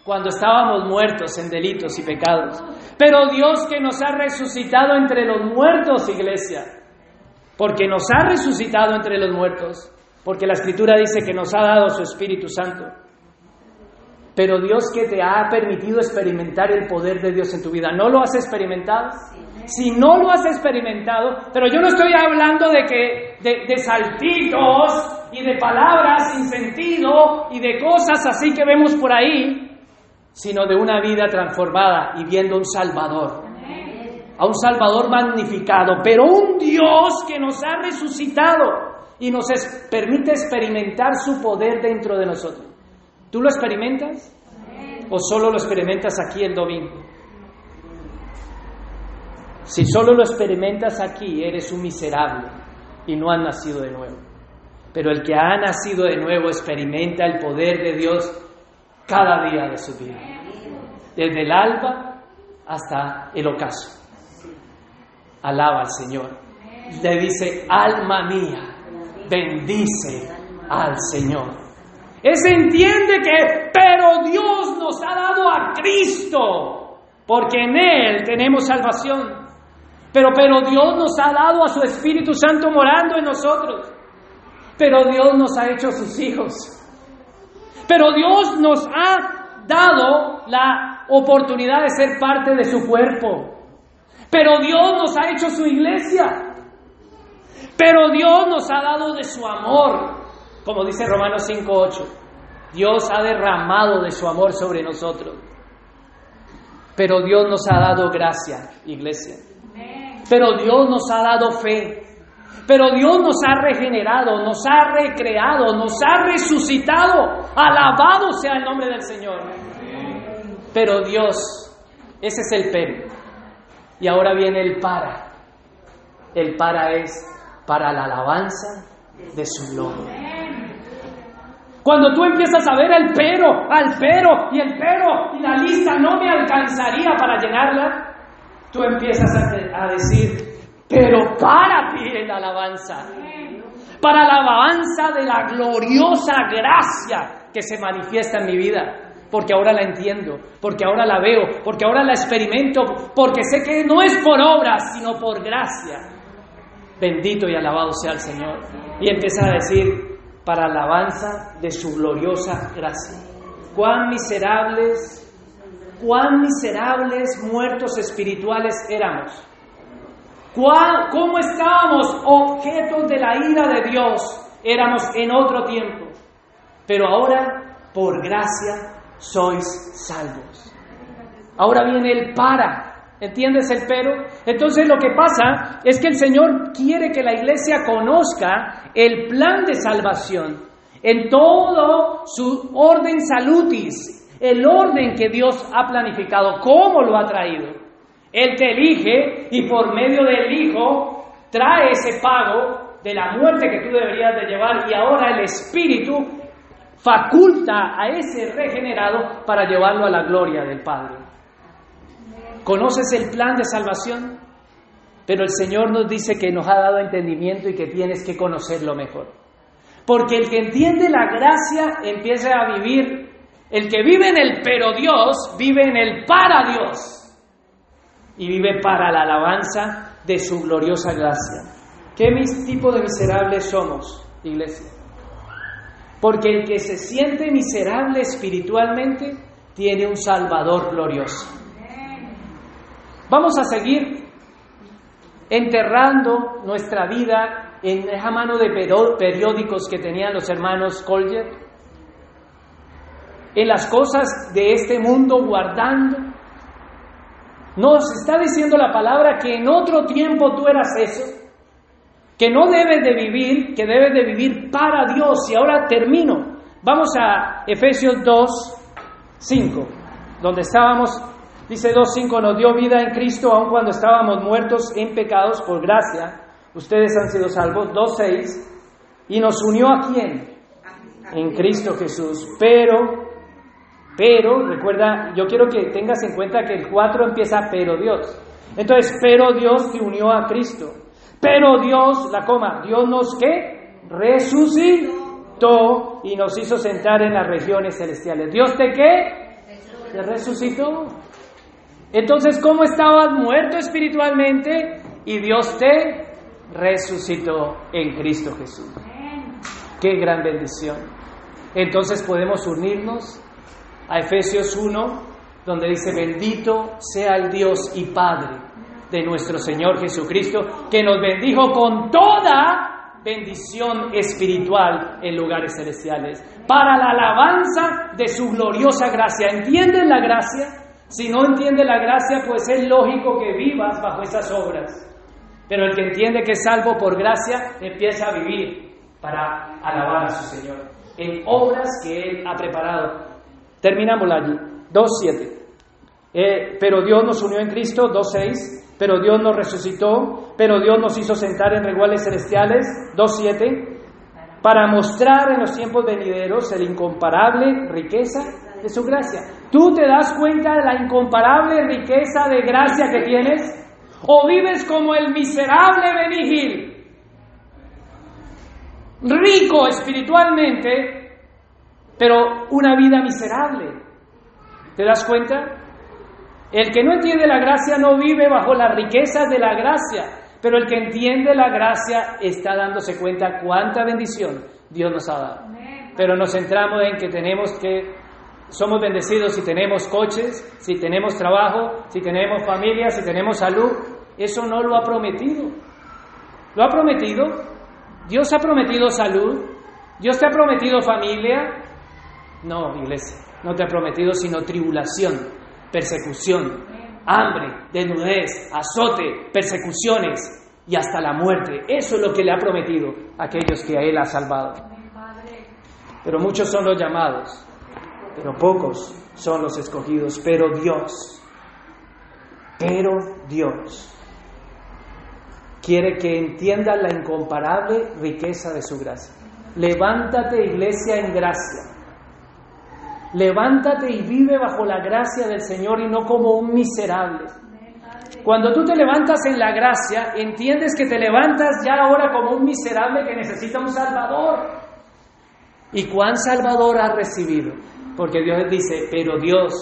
A: cuando estábamos muertos en delitos y pecados. Pero Dios que nos ha resucitado entre los muertos, iglesia. Porque nos ha resucitado entre los muertos. Porque la escritura dice que nos ha dado su Espíritu Santo. Pero Dios que te ha permitido experimentar el poder de Dios en tu vida. ¿No lo has experimentado? Si no lo has experimentado, pero yo no estoy hablando de que de, saltitos y de palabras sin sentido y de cosas así que vemos por ahí, sino de una vida transformada y viendo un Salvador, a un Salvador magnificado, pero un Dios que nos ha resucitado y nos permite experimentar su poder dentro de nosotros. ¿Tú lo experimentas? ¿O solo lo experimentas aquí el domingo? Si solo lo experimentas aquí, eres un miserable y no has nacido de nuevo. Pero el que ha nacido de nuevo experimenta el poder de Dios cada día de su vida, desde el alba hasta el ocaso. Alaba al Señor. Le dice, alma mía, bendice al Señor. Es entiende que, pero Dios nos ha dado a Cristo, porque en Él tenemos salvación. Pero, pero Dios nos ha dado a su Espíritu Santo morando en nosotros. Pero Dios nos ha hecho sus hijos. Pero Dios nos ha dado la oportunidad de ser parte de su cuerpo. Pero Dios nos ha hecho su iglesia. Pero Dios nos ha dado de su amor. Como dice Romanos 5.8. Dios ha derramado de su amor sobre nosotros. Pero Dios nos ha dado gracia, iglesia. Pero Dios nos ha dado fe. Pero Dios nos ha regenerado, nos ha recreado, nos ha resucitado. Alabado sea el nombre del Señor. Pero Dios, ese es el pero. Y ahora viene el para. El para es para la alabanza de su gloria. Cuando tú empiezas a ver el pero, al pero y el pero y la lista no me alcanzaría para llenarla, tú empiezas a, decir, pero para ti la alabanza, para la alabanza de la gloriosa gracia que se manifiesta en mi vida porque ahora la entiendo, porque ahora la veo, porque ahora la experimento, porque sé que no es por obras, sino por gracia. Bendito y alabado sea el Señor. Y empieza a decir, para alabanza de su gloriosa gracia. Cuán miserables, cuán miserables muertos espirituales éramos. Cómo estábamos objetos de la ira de Dios éramos en otro tiempo. Pero ahora, por gracia, sois salvos. Ahora viene el para. ¿Entiendes el pero? Entonces lo que pasa es que el Señor quiere que la iglesia conozca el plan de salvación en todo su orden salutis, el orden que Dios ha planificado, cómo lo ha traído. Él te elige y por medio del Hijo trae ese pago de la muerte que tú deberías de llevar y ahora el Espíritu faculta a ese regenerado para llevarlo a la gloria del Padre. ¿Conoces el plan de salvación? Pero el Señor nos dice que nos ha dado entendimiento y que tienes que conocerlo mejor. Porque el que entiende la gracia empieza a vivir, el que vive en el pero Dios, vive en el para Dios. Y vive para la alabanza de su gloriosa gracia. ¿Qué tipo de miserables somos, iglesia? Porque el que se siente miserable espiritualmente tiene un Salvador glorioso. Vamos a seguir enterrando nuestra vida en esa mano de periódicos que tenían los hermanos Collier, en las cosas de este mundo guardando. Nos está diciendo la palabra que en otro tiempo tú eras eso, que no debes de vivir, que debes de vivir para Dios. Y ahora termino. Vamos a Efesios 2, 5, donde estábamos, dice 2, 5, nos dio vida en Cristo aun cuando estábamos muertos en pecados por gracia. Ustedes han sido salvos, 2, 6, y nos unió a quién? En Cristo Jesús. Pero, pero, recuerda, yo quiero que tengas en cuenta que el 4 empieza pero Dios. Entonces, pero Dios te unió a Cristo. Pero Dios, la coma, Dios nos que resucitó y nos hizo sentar en las regiones celestiales. ¿Dios te qué? Te resucitó. Entonces, ¿cómo estabas muerto espiritualmente? Y Dios te resucitó en Cristo Jesús. Qué gran bendición. Entonces podemos unirnos a Efesios 1, donde dice, bendito sea el Dios y Padre de nuestro Señor Jesucristo, que nos bendijo con toda bendición espiritual en lugares celestiales, para la alabanza de su gloriosa gracia. ¿Entienden la gracia? Si no entiende la gracia, pues es lógico que vivas bajo esas obras. Pero el que entiende que es salvo por gracia, empieza a vivir para alabar a su Señor en obras que Él ha preparado. Terminamos allí. 2.7. Eh, pero Dios nos unió en Cristo, 2.6 pero Dios nos resucitó, pero Dios nos hizo sentar en reguales celestiales, 2.7, para mostrar en los tiempos venideros el incomparable riqueza de su gracia. ¿Tú te das cuenta de la incomparable riqueza de gracia que tienes? ¿O vives como el miserable Benigil? Rico espiritualmente, pero una vida miserable. ¿Te das cuenta? El que no entiende la gracia no vive bajo las riquezas de la gracia, pero el que entiende la gracia está dándose cuenta cuánta bendición Dios nos ha dado. Pero nos centramos en que tenemos que, somos bendecidos si tenemos coches, si tenemos trabajo, si tenemos familia, si tenemos salud. Eso no lo ha prometido. ¿Lo ha prometido? ¿Dios ha prometido salud? ¿Dios te ha prometido familia? No, iglesia, no te ha prometido sino tribulación persecución, hambre, desnudez, azote, persecuciones y hasta la muerte. Eso es lo que le ha prometido a aquellos que a Él ha salvado. Pero muchos son los llamados, pero pocos son los escogidos. Pero Dios, Pero Dios quiere que entiendas la incomparable riqueza de su gracia. Levántate, iglesia, en gracia. Levántate y vive bajo la gracia del Señor y no como un miserable. Cuando tú te levantas en la gracia, entiendes que te levantas ya ahora como un miserable que necesita un Salvador. ¿Y cuán Salvador has recibido? Porque Dios dice, pero Dios,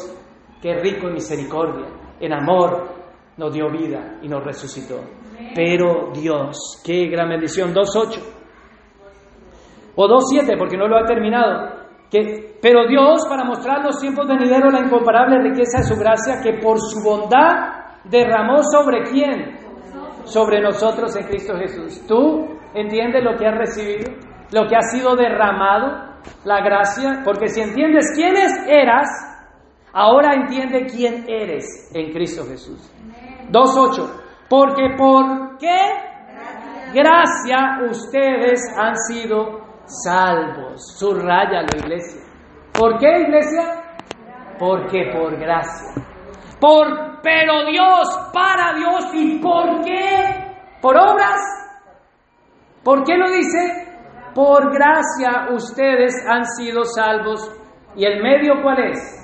A: que rico en misericordia, en amor, nos dio vida y nos resucitó. Pero Dios, qué gran bendición. 2.8 o 2.7, porque no lo ha terminado. Pero Dios, para mostrar los tiempos venideros la incomparable riqueza de su gracia, que por su bondad derramó sobre quién? Sobre nosotros en Cristo Jesús. ¿Tú entiendes lo que has recibido? Lo que ha sido derramado, la gracia. Porque si entiendes quiénes eras, ahora entiende quién eres en Cristo Jesús. 2.8. Porque por qué gracia ustedes han sido salvos. la iglesia. ¿Por qué, iglesia? Porque por gracia. Por, pero Dios, para Dios, ¿y por qué? ¿Por obras? ¿Por qué lo dice? Por gracia ustedes han sido salvos. ¿Y el medio cuál es?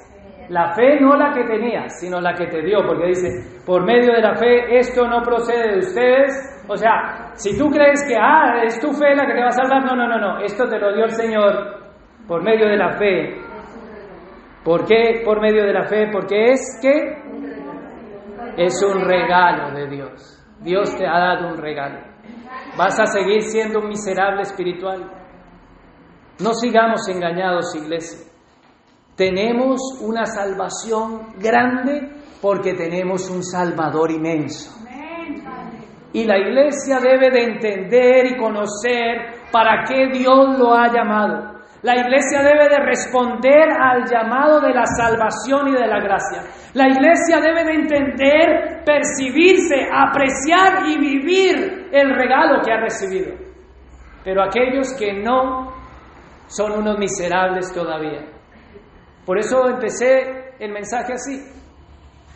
A: La fe no la que tenías, sino la que te dio, porque dice, por medio de la fe, esto no procede de ustedes. O sea, si tú crees que, ah, es tu fe la que te va a salvar, no, no, no, no, esto te lo dio el Señor por medio de la fe. ¿Por qué por medio de la fe? Porque es que es un regalo de Dios. Dios te ha dado un regalo. Vas a seguir siendo un miserable espiritual. No sigamos engañados, iglesia. Tenemos una salvación grande porque tenemos un Salvador inmenso. Y la iglesia debe de entender y conocer para qué Dios lo ha llamado. La iglesia debe de responder al llamado de la salvación y de la gracia. La iglesia debe de entender, percibirse, apreciar y vivir el regalo que ha recibido. Pero aquellos que no son unos miserables todavía. Por eso empecé el mensaje así.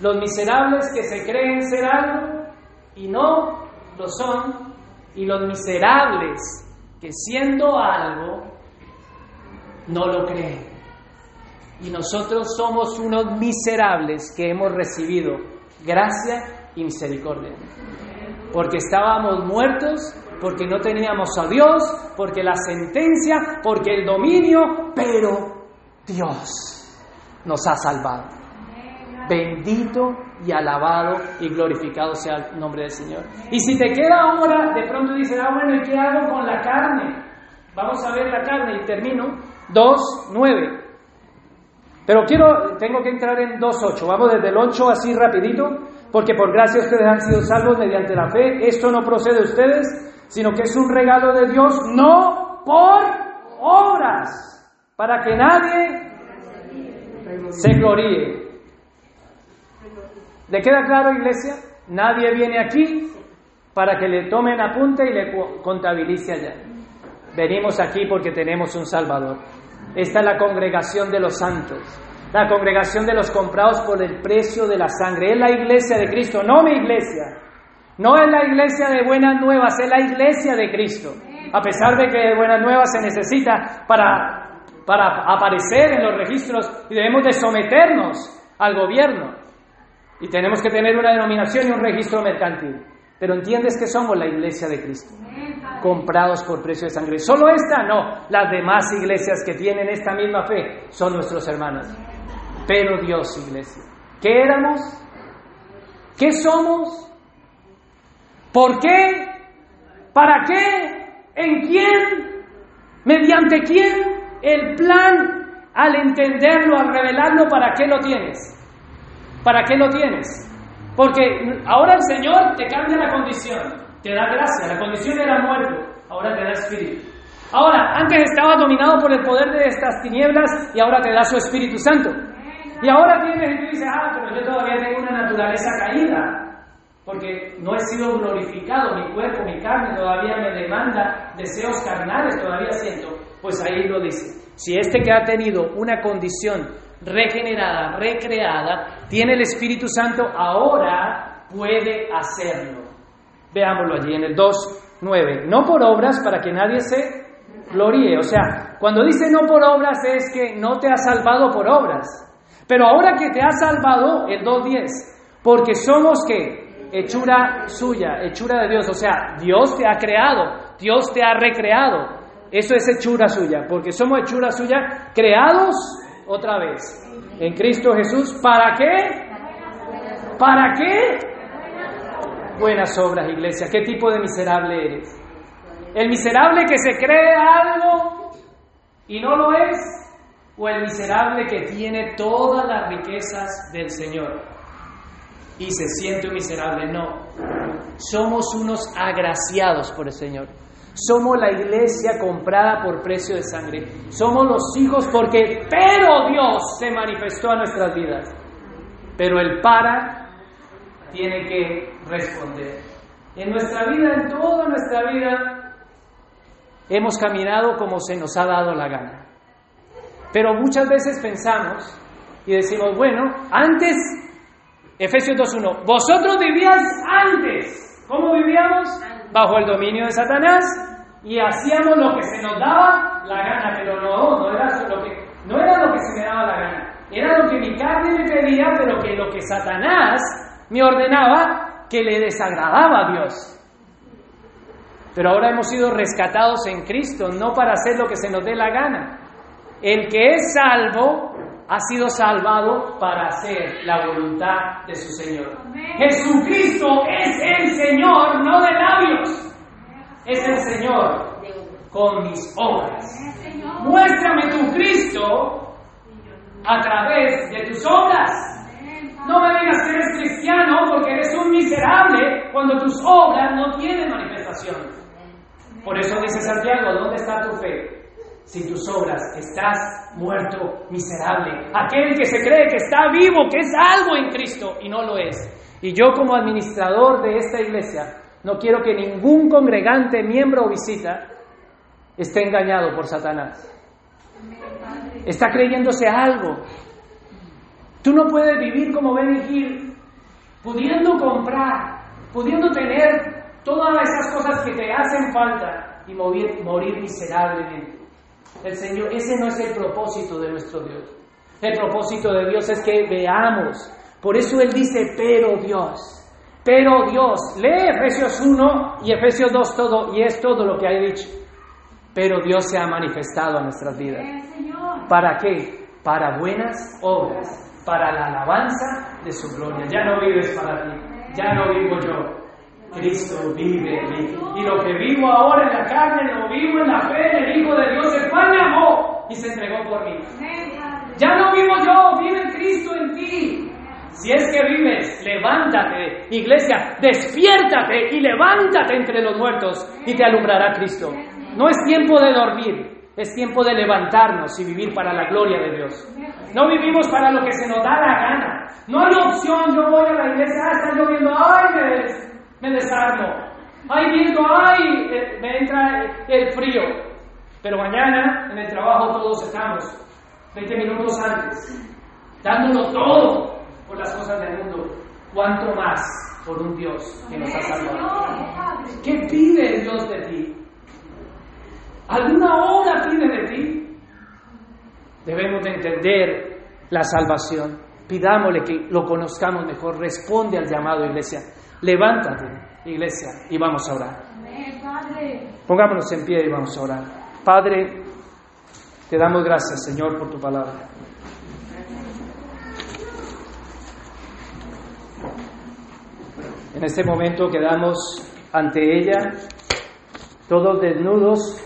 A: Los miserables que se creen ser algo y no lo son, y los miserables que siendo algo no lo creen. Y nosotros somos unos miserables que hemos recibido gracia y misericordia. Porque estábamos muertos, porque no teníamos a Dios, porque la sentencia, porque el dominio, pero Dios nos ha salvado. Bendito y alabado y glorificado sea el nombre del Señor. Y si te queda ahora, de pronto dices, ah, bueno, ¿y qué hago con la carne? Vamos a ver la carne y termino. 2, 9. Pero quiero, tengo que entrar en 2.8. Vamos desde el 8 así rapidito, porque por gracia ustedes han sido salvos mediante la fe. Esto no procede de ustedes, sino que es un regalo de Dios, no por obras, para que nadie se gloríe. ¿Le queda claro, iglesia? Nadie viene aquí para que le tomen apunte y le contabilice allá. Venimos aquí porque tenemos un Salvador. Esta es la congregación de los santos, la congregación de los comprados por el precio de la sangre. Es la iglesia de Cristo, no mi iglesia. No es la iglesia de buenas nuevas, es la iglesia de Cristo. A pesar de que buenas nuevas se necesita para para aparecer en los registros y debemos de someternos al gobierno. Y tenemos que tener una denominación y un registro mercantil. Pero entiendes que somos la iglesia de Cristo, comprados por precio de sangre. Solo esta, no. Las demás iglesias que tienen esta misma fe son nuestros hermanos. Pero Dios, iglesia. ¿Qué éramos? ¿Qué somos? ¿Por qué? ¿Para qué? ¿En quién? ¿Mediante quién? El plan, al entenderlo, al revelarlo, ¿para qué lo tienes? ¿Para qué lo tienes? Porque ahora el Señor te cambia la condición, te da gracia. La condición era muerto, ahora te da espíritu. Ahora, antes estaba dominado por el poder de estas tinieblas y ahora te da su Espíritu Santo. Y ahora tienes y tú dices, ah, pero yo todavía tengo una naturaleza caída porque no he sido glorificado, mi cuerpo, mi carne todavía me demanda deseos carnales, todavía siento. Pues ahí lo dice. Si este que ha tenido una condición regenerada, recreada, tiene el Espíritu Santo, ahora puede hacerlo. Veámoslo allí en el 2.9. No por obras para que nadie se gloríe. O sea, cuando dice no por obras es que no te ha salvado por obras. Pero ahora que te ha salvado, el 2.10, porque somos que hechura suya, hechura de Dios. O sea, Dios te ha creado, Dios te ha recreado. Eso es hechura suya, porque somos hechura suya, creados otra vez en Cristo Jesús. ¿Para qué? ¿Para qué? Buenas obras, iglesia. ¿Qué tipo de miserable eres? ¿El miserable que se cree algo y no lo es? ¿O el miserable que tiene todas las riquezas del Señor y se siente miserable? No. Somos unos agraciados por el Señor. Somos la iglesia comprada por precio de sangre. Somos los hijos porque, pero Dios se manifestó a nuestras vidas. Pero el para tiene que responder. En nuestra vida, en toda nuestra vida, hemos caminado como se nos ha dado la gana. Pero muchas veces pensamos y decimos, bueno, antes, Efesios 2.1, vosotros vivíais antes. ¿Cómo vivíamos? Bajo el dominio de Satanás y hacíamos lo que se nos daba la gana, pero no, era lo que, no era lo que se me daba la gana, era lo que mi carne me pedía, pero que lo que Satanás me ordenaba que le desagradaba a Dios. Pero ahora hemos sido rescatados en Cristo, no para hacer lo que se nos dé la gana. El que es salvo ha sido salvado para hacer la voluntad de su Señor. Jesucristo es el Señor, no de labios es el Señor con mis obras. Muéstrame tu Cristo a través de tus obras. No me digas que eres cristiano porque eres un miserable cuando tus obras no tienen manifestación. Por eso dice Santiago, ¿dónde está tu fe? Sin tus obras estás muerto, miserable. Aquel que se cree que está vivo, que es algo en Cristo y no lo es. Y yo como administrador de esta iglesia no quiero que ningún congregante, miembro o visita esté engañado por Satanás. Está creyéndose algo. Tú no puedes vivir como Ben Gil, pudiendo comprar, pudiendo tener todas esas cosas que te hacen falta y morir miserablemente. El Señor, ese no es el propósito de nuestro Dios. El propósito de Dios es que veamos. Por eso Él dice, pero Dios. Pero Dios, lee Efesios 1 y Efesios 2 todo, y es todo lo que hay dicho. Pero Dios se ha manifestado a nuestras vidas. ¿Para qué? Para buenas obras, para la alabanza de su gloria. Ya no vives para ti, ya no vivo yo. Cristo vive en mí. Y lo que vivo ahora en la carne, lo vivo en la fe en el Hijo de Dios, el cual me amó y se entregó por mí. Ya no vivo yo, vive Cristo en ti. Si es que vives, levántate, iglesia, despiértate y levántate entre los muertos y te alumbrará Cristo. No es tiempo de dormir, es tiempo de levantarnos y vivir para la gloria de Dios. No vivimos para lo que se nos da la gana. No hay opción, yo voy a la iglesia, ah, está lloviendo, ay, me, me desarmo. Ay, viento, ay, eh, me entra el frío. Pero mañana en el trabajo todos estamos, 20 minutos antes, dándolo todo por las cosas del mundo, cuánto más por un Dios que nos ha salvado. ¿Qué pide Dios de ti? ¿Alguna obra pide de ti? Debemos de entender la salvación. Pidámosle que lo conozcamos mejor. Responde al llamado, iglesia. Levántate, iglesia, y vamos a orar. Pongámonos en pie y vamos a orar. Padre, te damos gracias, Señor, por tu palabra. En este momento quedamos ante ella, todos desnudos,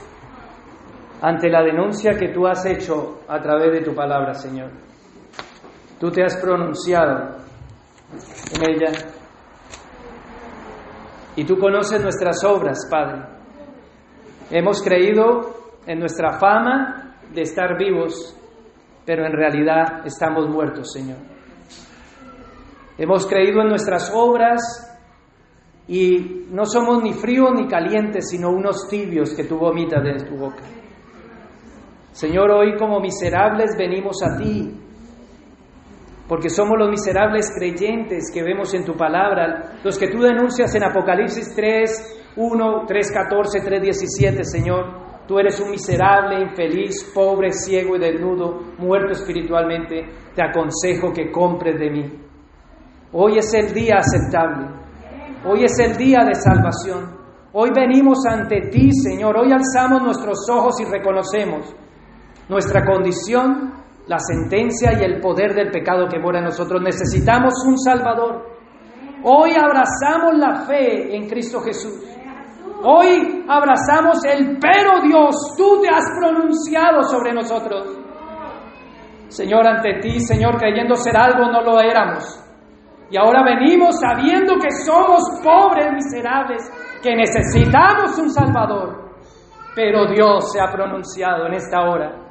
A: ante la denuncia que tú has hecho a través de tu palabra, Señor. Tú te has pronunciado en ella y tú conoces nuestras obras, Padre. Hemos creído en nuestra fama de estar vivos, pero en realidad estamos muertos, Señor. Hemos creído en nuestras obras y no somos ni fríos ni calientes, sino unos tibios que tú vomitas de tu boca. Señor, hoy como miserables venimos a ti, porque somos los miserables creyentes que vemos en tu palabra, los que tú denuncias en Apocalipsis 3, 1, 3, 14, 3, 17, Señor. Tú eres un miserable, infeliz, pobre, ciego y desnudo, muerto espiritualmente. Te aconsejo que compres de mí. Hoy es el día aceptable. Hoy es el día de salvación. Hoy venimos ante ti, Señor. Hoy alzamos nuestros ojos y reconocemos nuestra condición, la sentencia y el poder del pecado que mora en nosotros. Necesitamos un Salvador. Hoy abrazamos la fe en Cristo Jesús. Hoy abrazamos el pero Dios, tú te has pronunciado sobre nosotros. Señor, ante ti, Señor, creyendo ser algo, no lo éramos. Y ahora venimos sabiendo que somos pobres, miserables, que necesitamos un Salvador. Pero Dios se ha pronunciado en esta hora.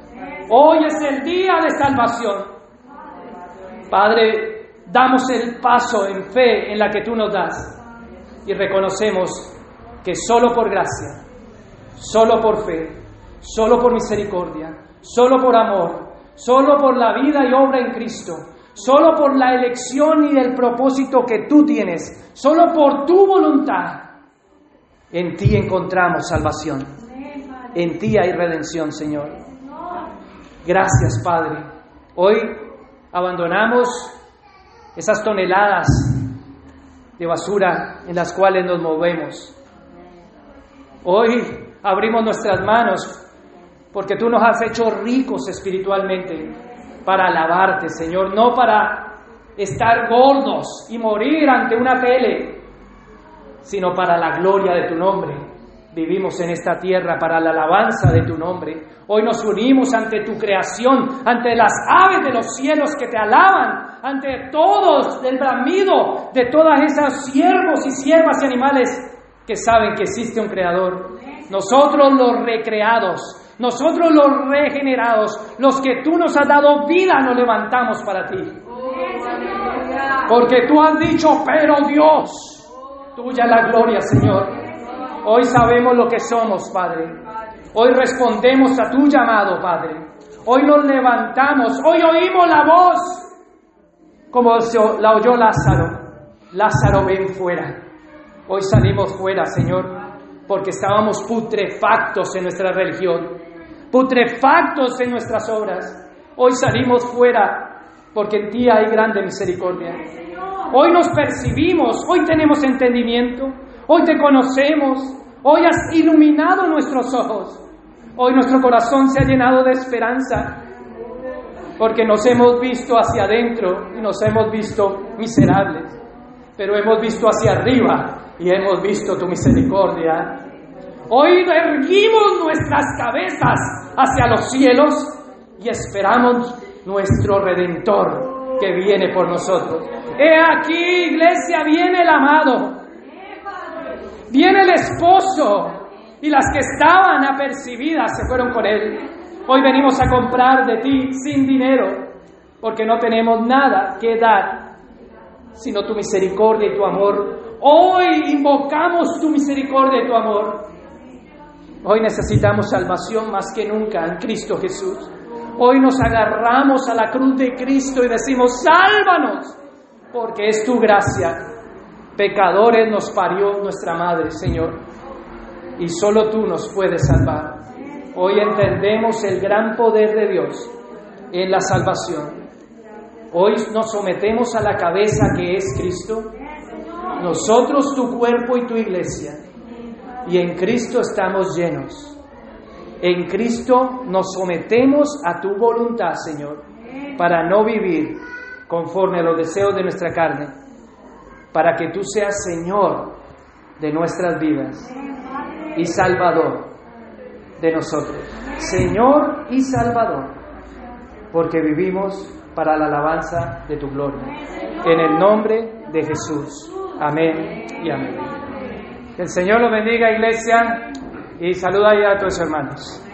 A: Hoy es el día de salvación. Padre, damos el paso en fe en la que tú nos das y reconocemos que solo por gracia, solo por fe, solo por misericordia, solo por amor, solo por la vida y obra en Cristo, solo por la elección y el propósito que tú tienes, solo por tu voluntad, en ti encontramos salvación, en ti hay redención, Señor. Gracias, Padre. Hoy abandonamos esas toneladas de basura en las cuales nos movemos Hoy abrimos nuestras manos porque tú nos has hecho ricos espiritualmente para alabarte, Señor, no para estar gordos y morir ante una tele, sino para la gloria de tu nombre. Vivimos en esta tierra para la alabanza de tu nombre. Hoy nos unimos ante tu creación, ante las aves de los cielos que te alaban, ante todos del bramido de todas esas siervos y siervas y animales que saben que existe un creador. Nosotros los recreados, nosotros los regenerados, los que tú nos has dado vida, nos levantamos para ti. Porque tú has dicho, pero Dios, tuya la gloria, Señor. Hoy sabemos lo que somos, Padre. Hoy respondemos a tu llamado, Padre. Hoy nos levantamos, hoy oímos la voz, como la oyó Lázaro. Lázaro, ven fuera. Hoy salimos fuera, Señor, porque estábamos putrefactos en nuestra religión, putrefactos en nuestras obras. Hoy salimos fuera porque en ti hay grande misericordia. Hoy nos percibimos, hoy tenemos entendimiento, hoy te conocemos, hoy has iluminado nuestros ojos, hoy nuestro corazón se ha llenado de esperanza, porque nos hemos visto hacia adentro y nos hemos visto miserables, pero hemos visto hacia arriba y hemos visto tu misericordia. Hoy erguimos nuestras cabezas hacia los cielos y esperamos nuestro Redentor que viene por nosotros. He aquí, iglesia, viene el amado, viene el esposo y las que estaban apercibidas se fueron con él. Hoy venimos a comprar de ti sin dinero porque no tenemos nada que dar sino tu misericordia y tu amor Hoy invocamos tu misericordia y tu amor. Hoy necesitamos salvación más que nunca en Cristo Jesús. Hoy nos agarramos a la cruz de Cristo y decimos, sálvanos, porque es tu gracia. Pecadores nos parió nuestra Madre, Señor, y solo tú nos puedes salvar. Hoy entendemos el gran poder de Dios en la salvación. Hoy nos sometemos a la cabeza que es Cristo nosotros tu cuerpo y tu iglesia, y en Cristo estamos llenos. En Cristo nos sometemos a tu voluntad, Señor, para no vivir conforme a los deseos de nuestra carne, para que tú seas Señor de nuestras vidas y Salvador de nosotros. Señor y Salvador, porque vivimos para la alabanza de tu gloria. En el nombre de Jesús. Amén y amén. Que el Señor lo bendiga, iglesia, y saluda ya a tus hermanos.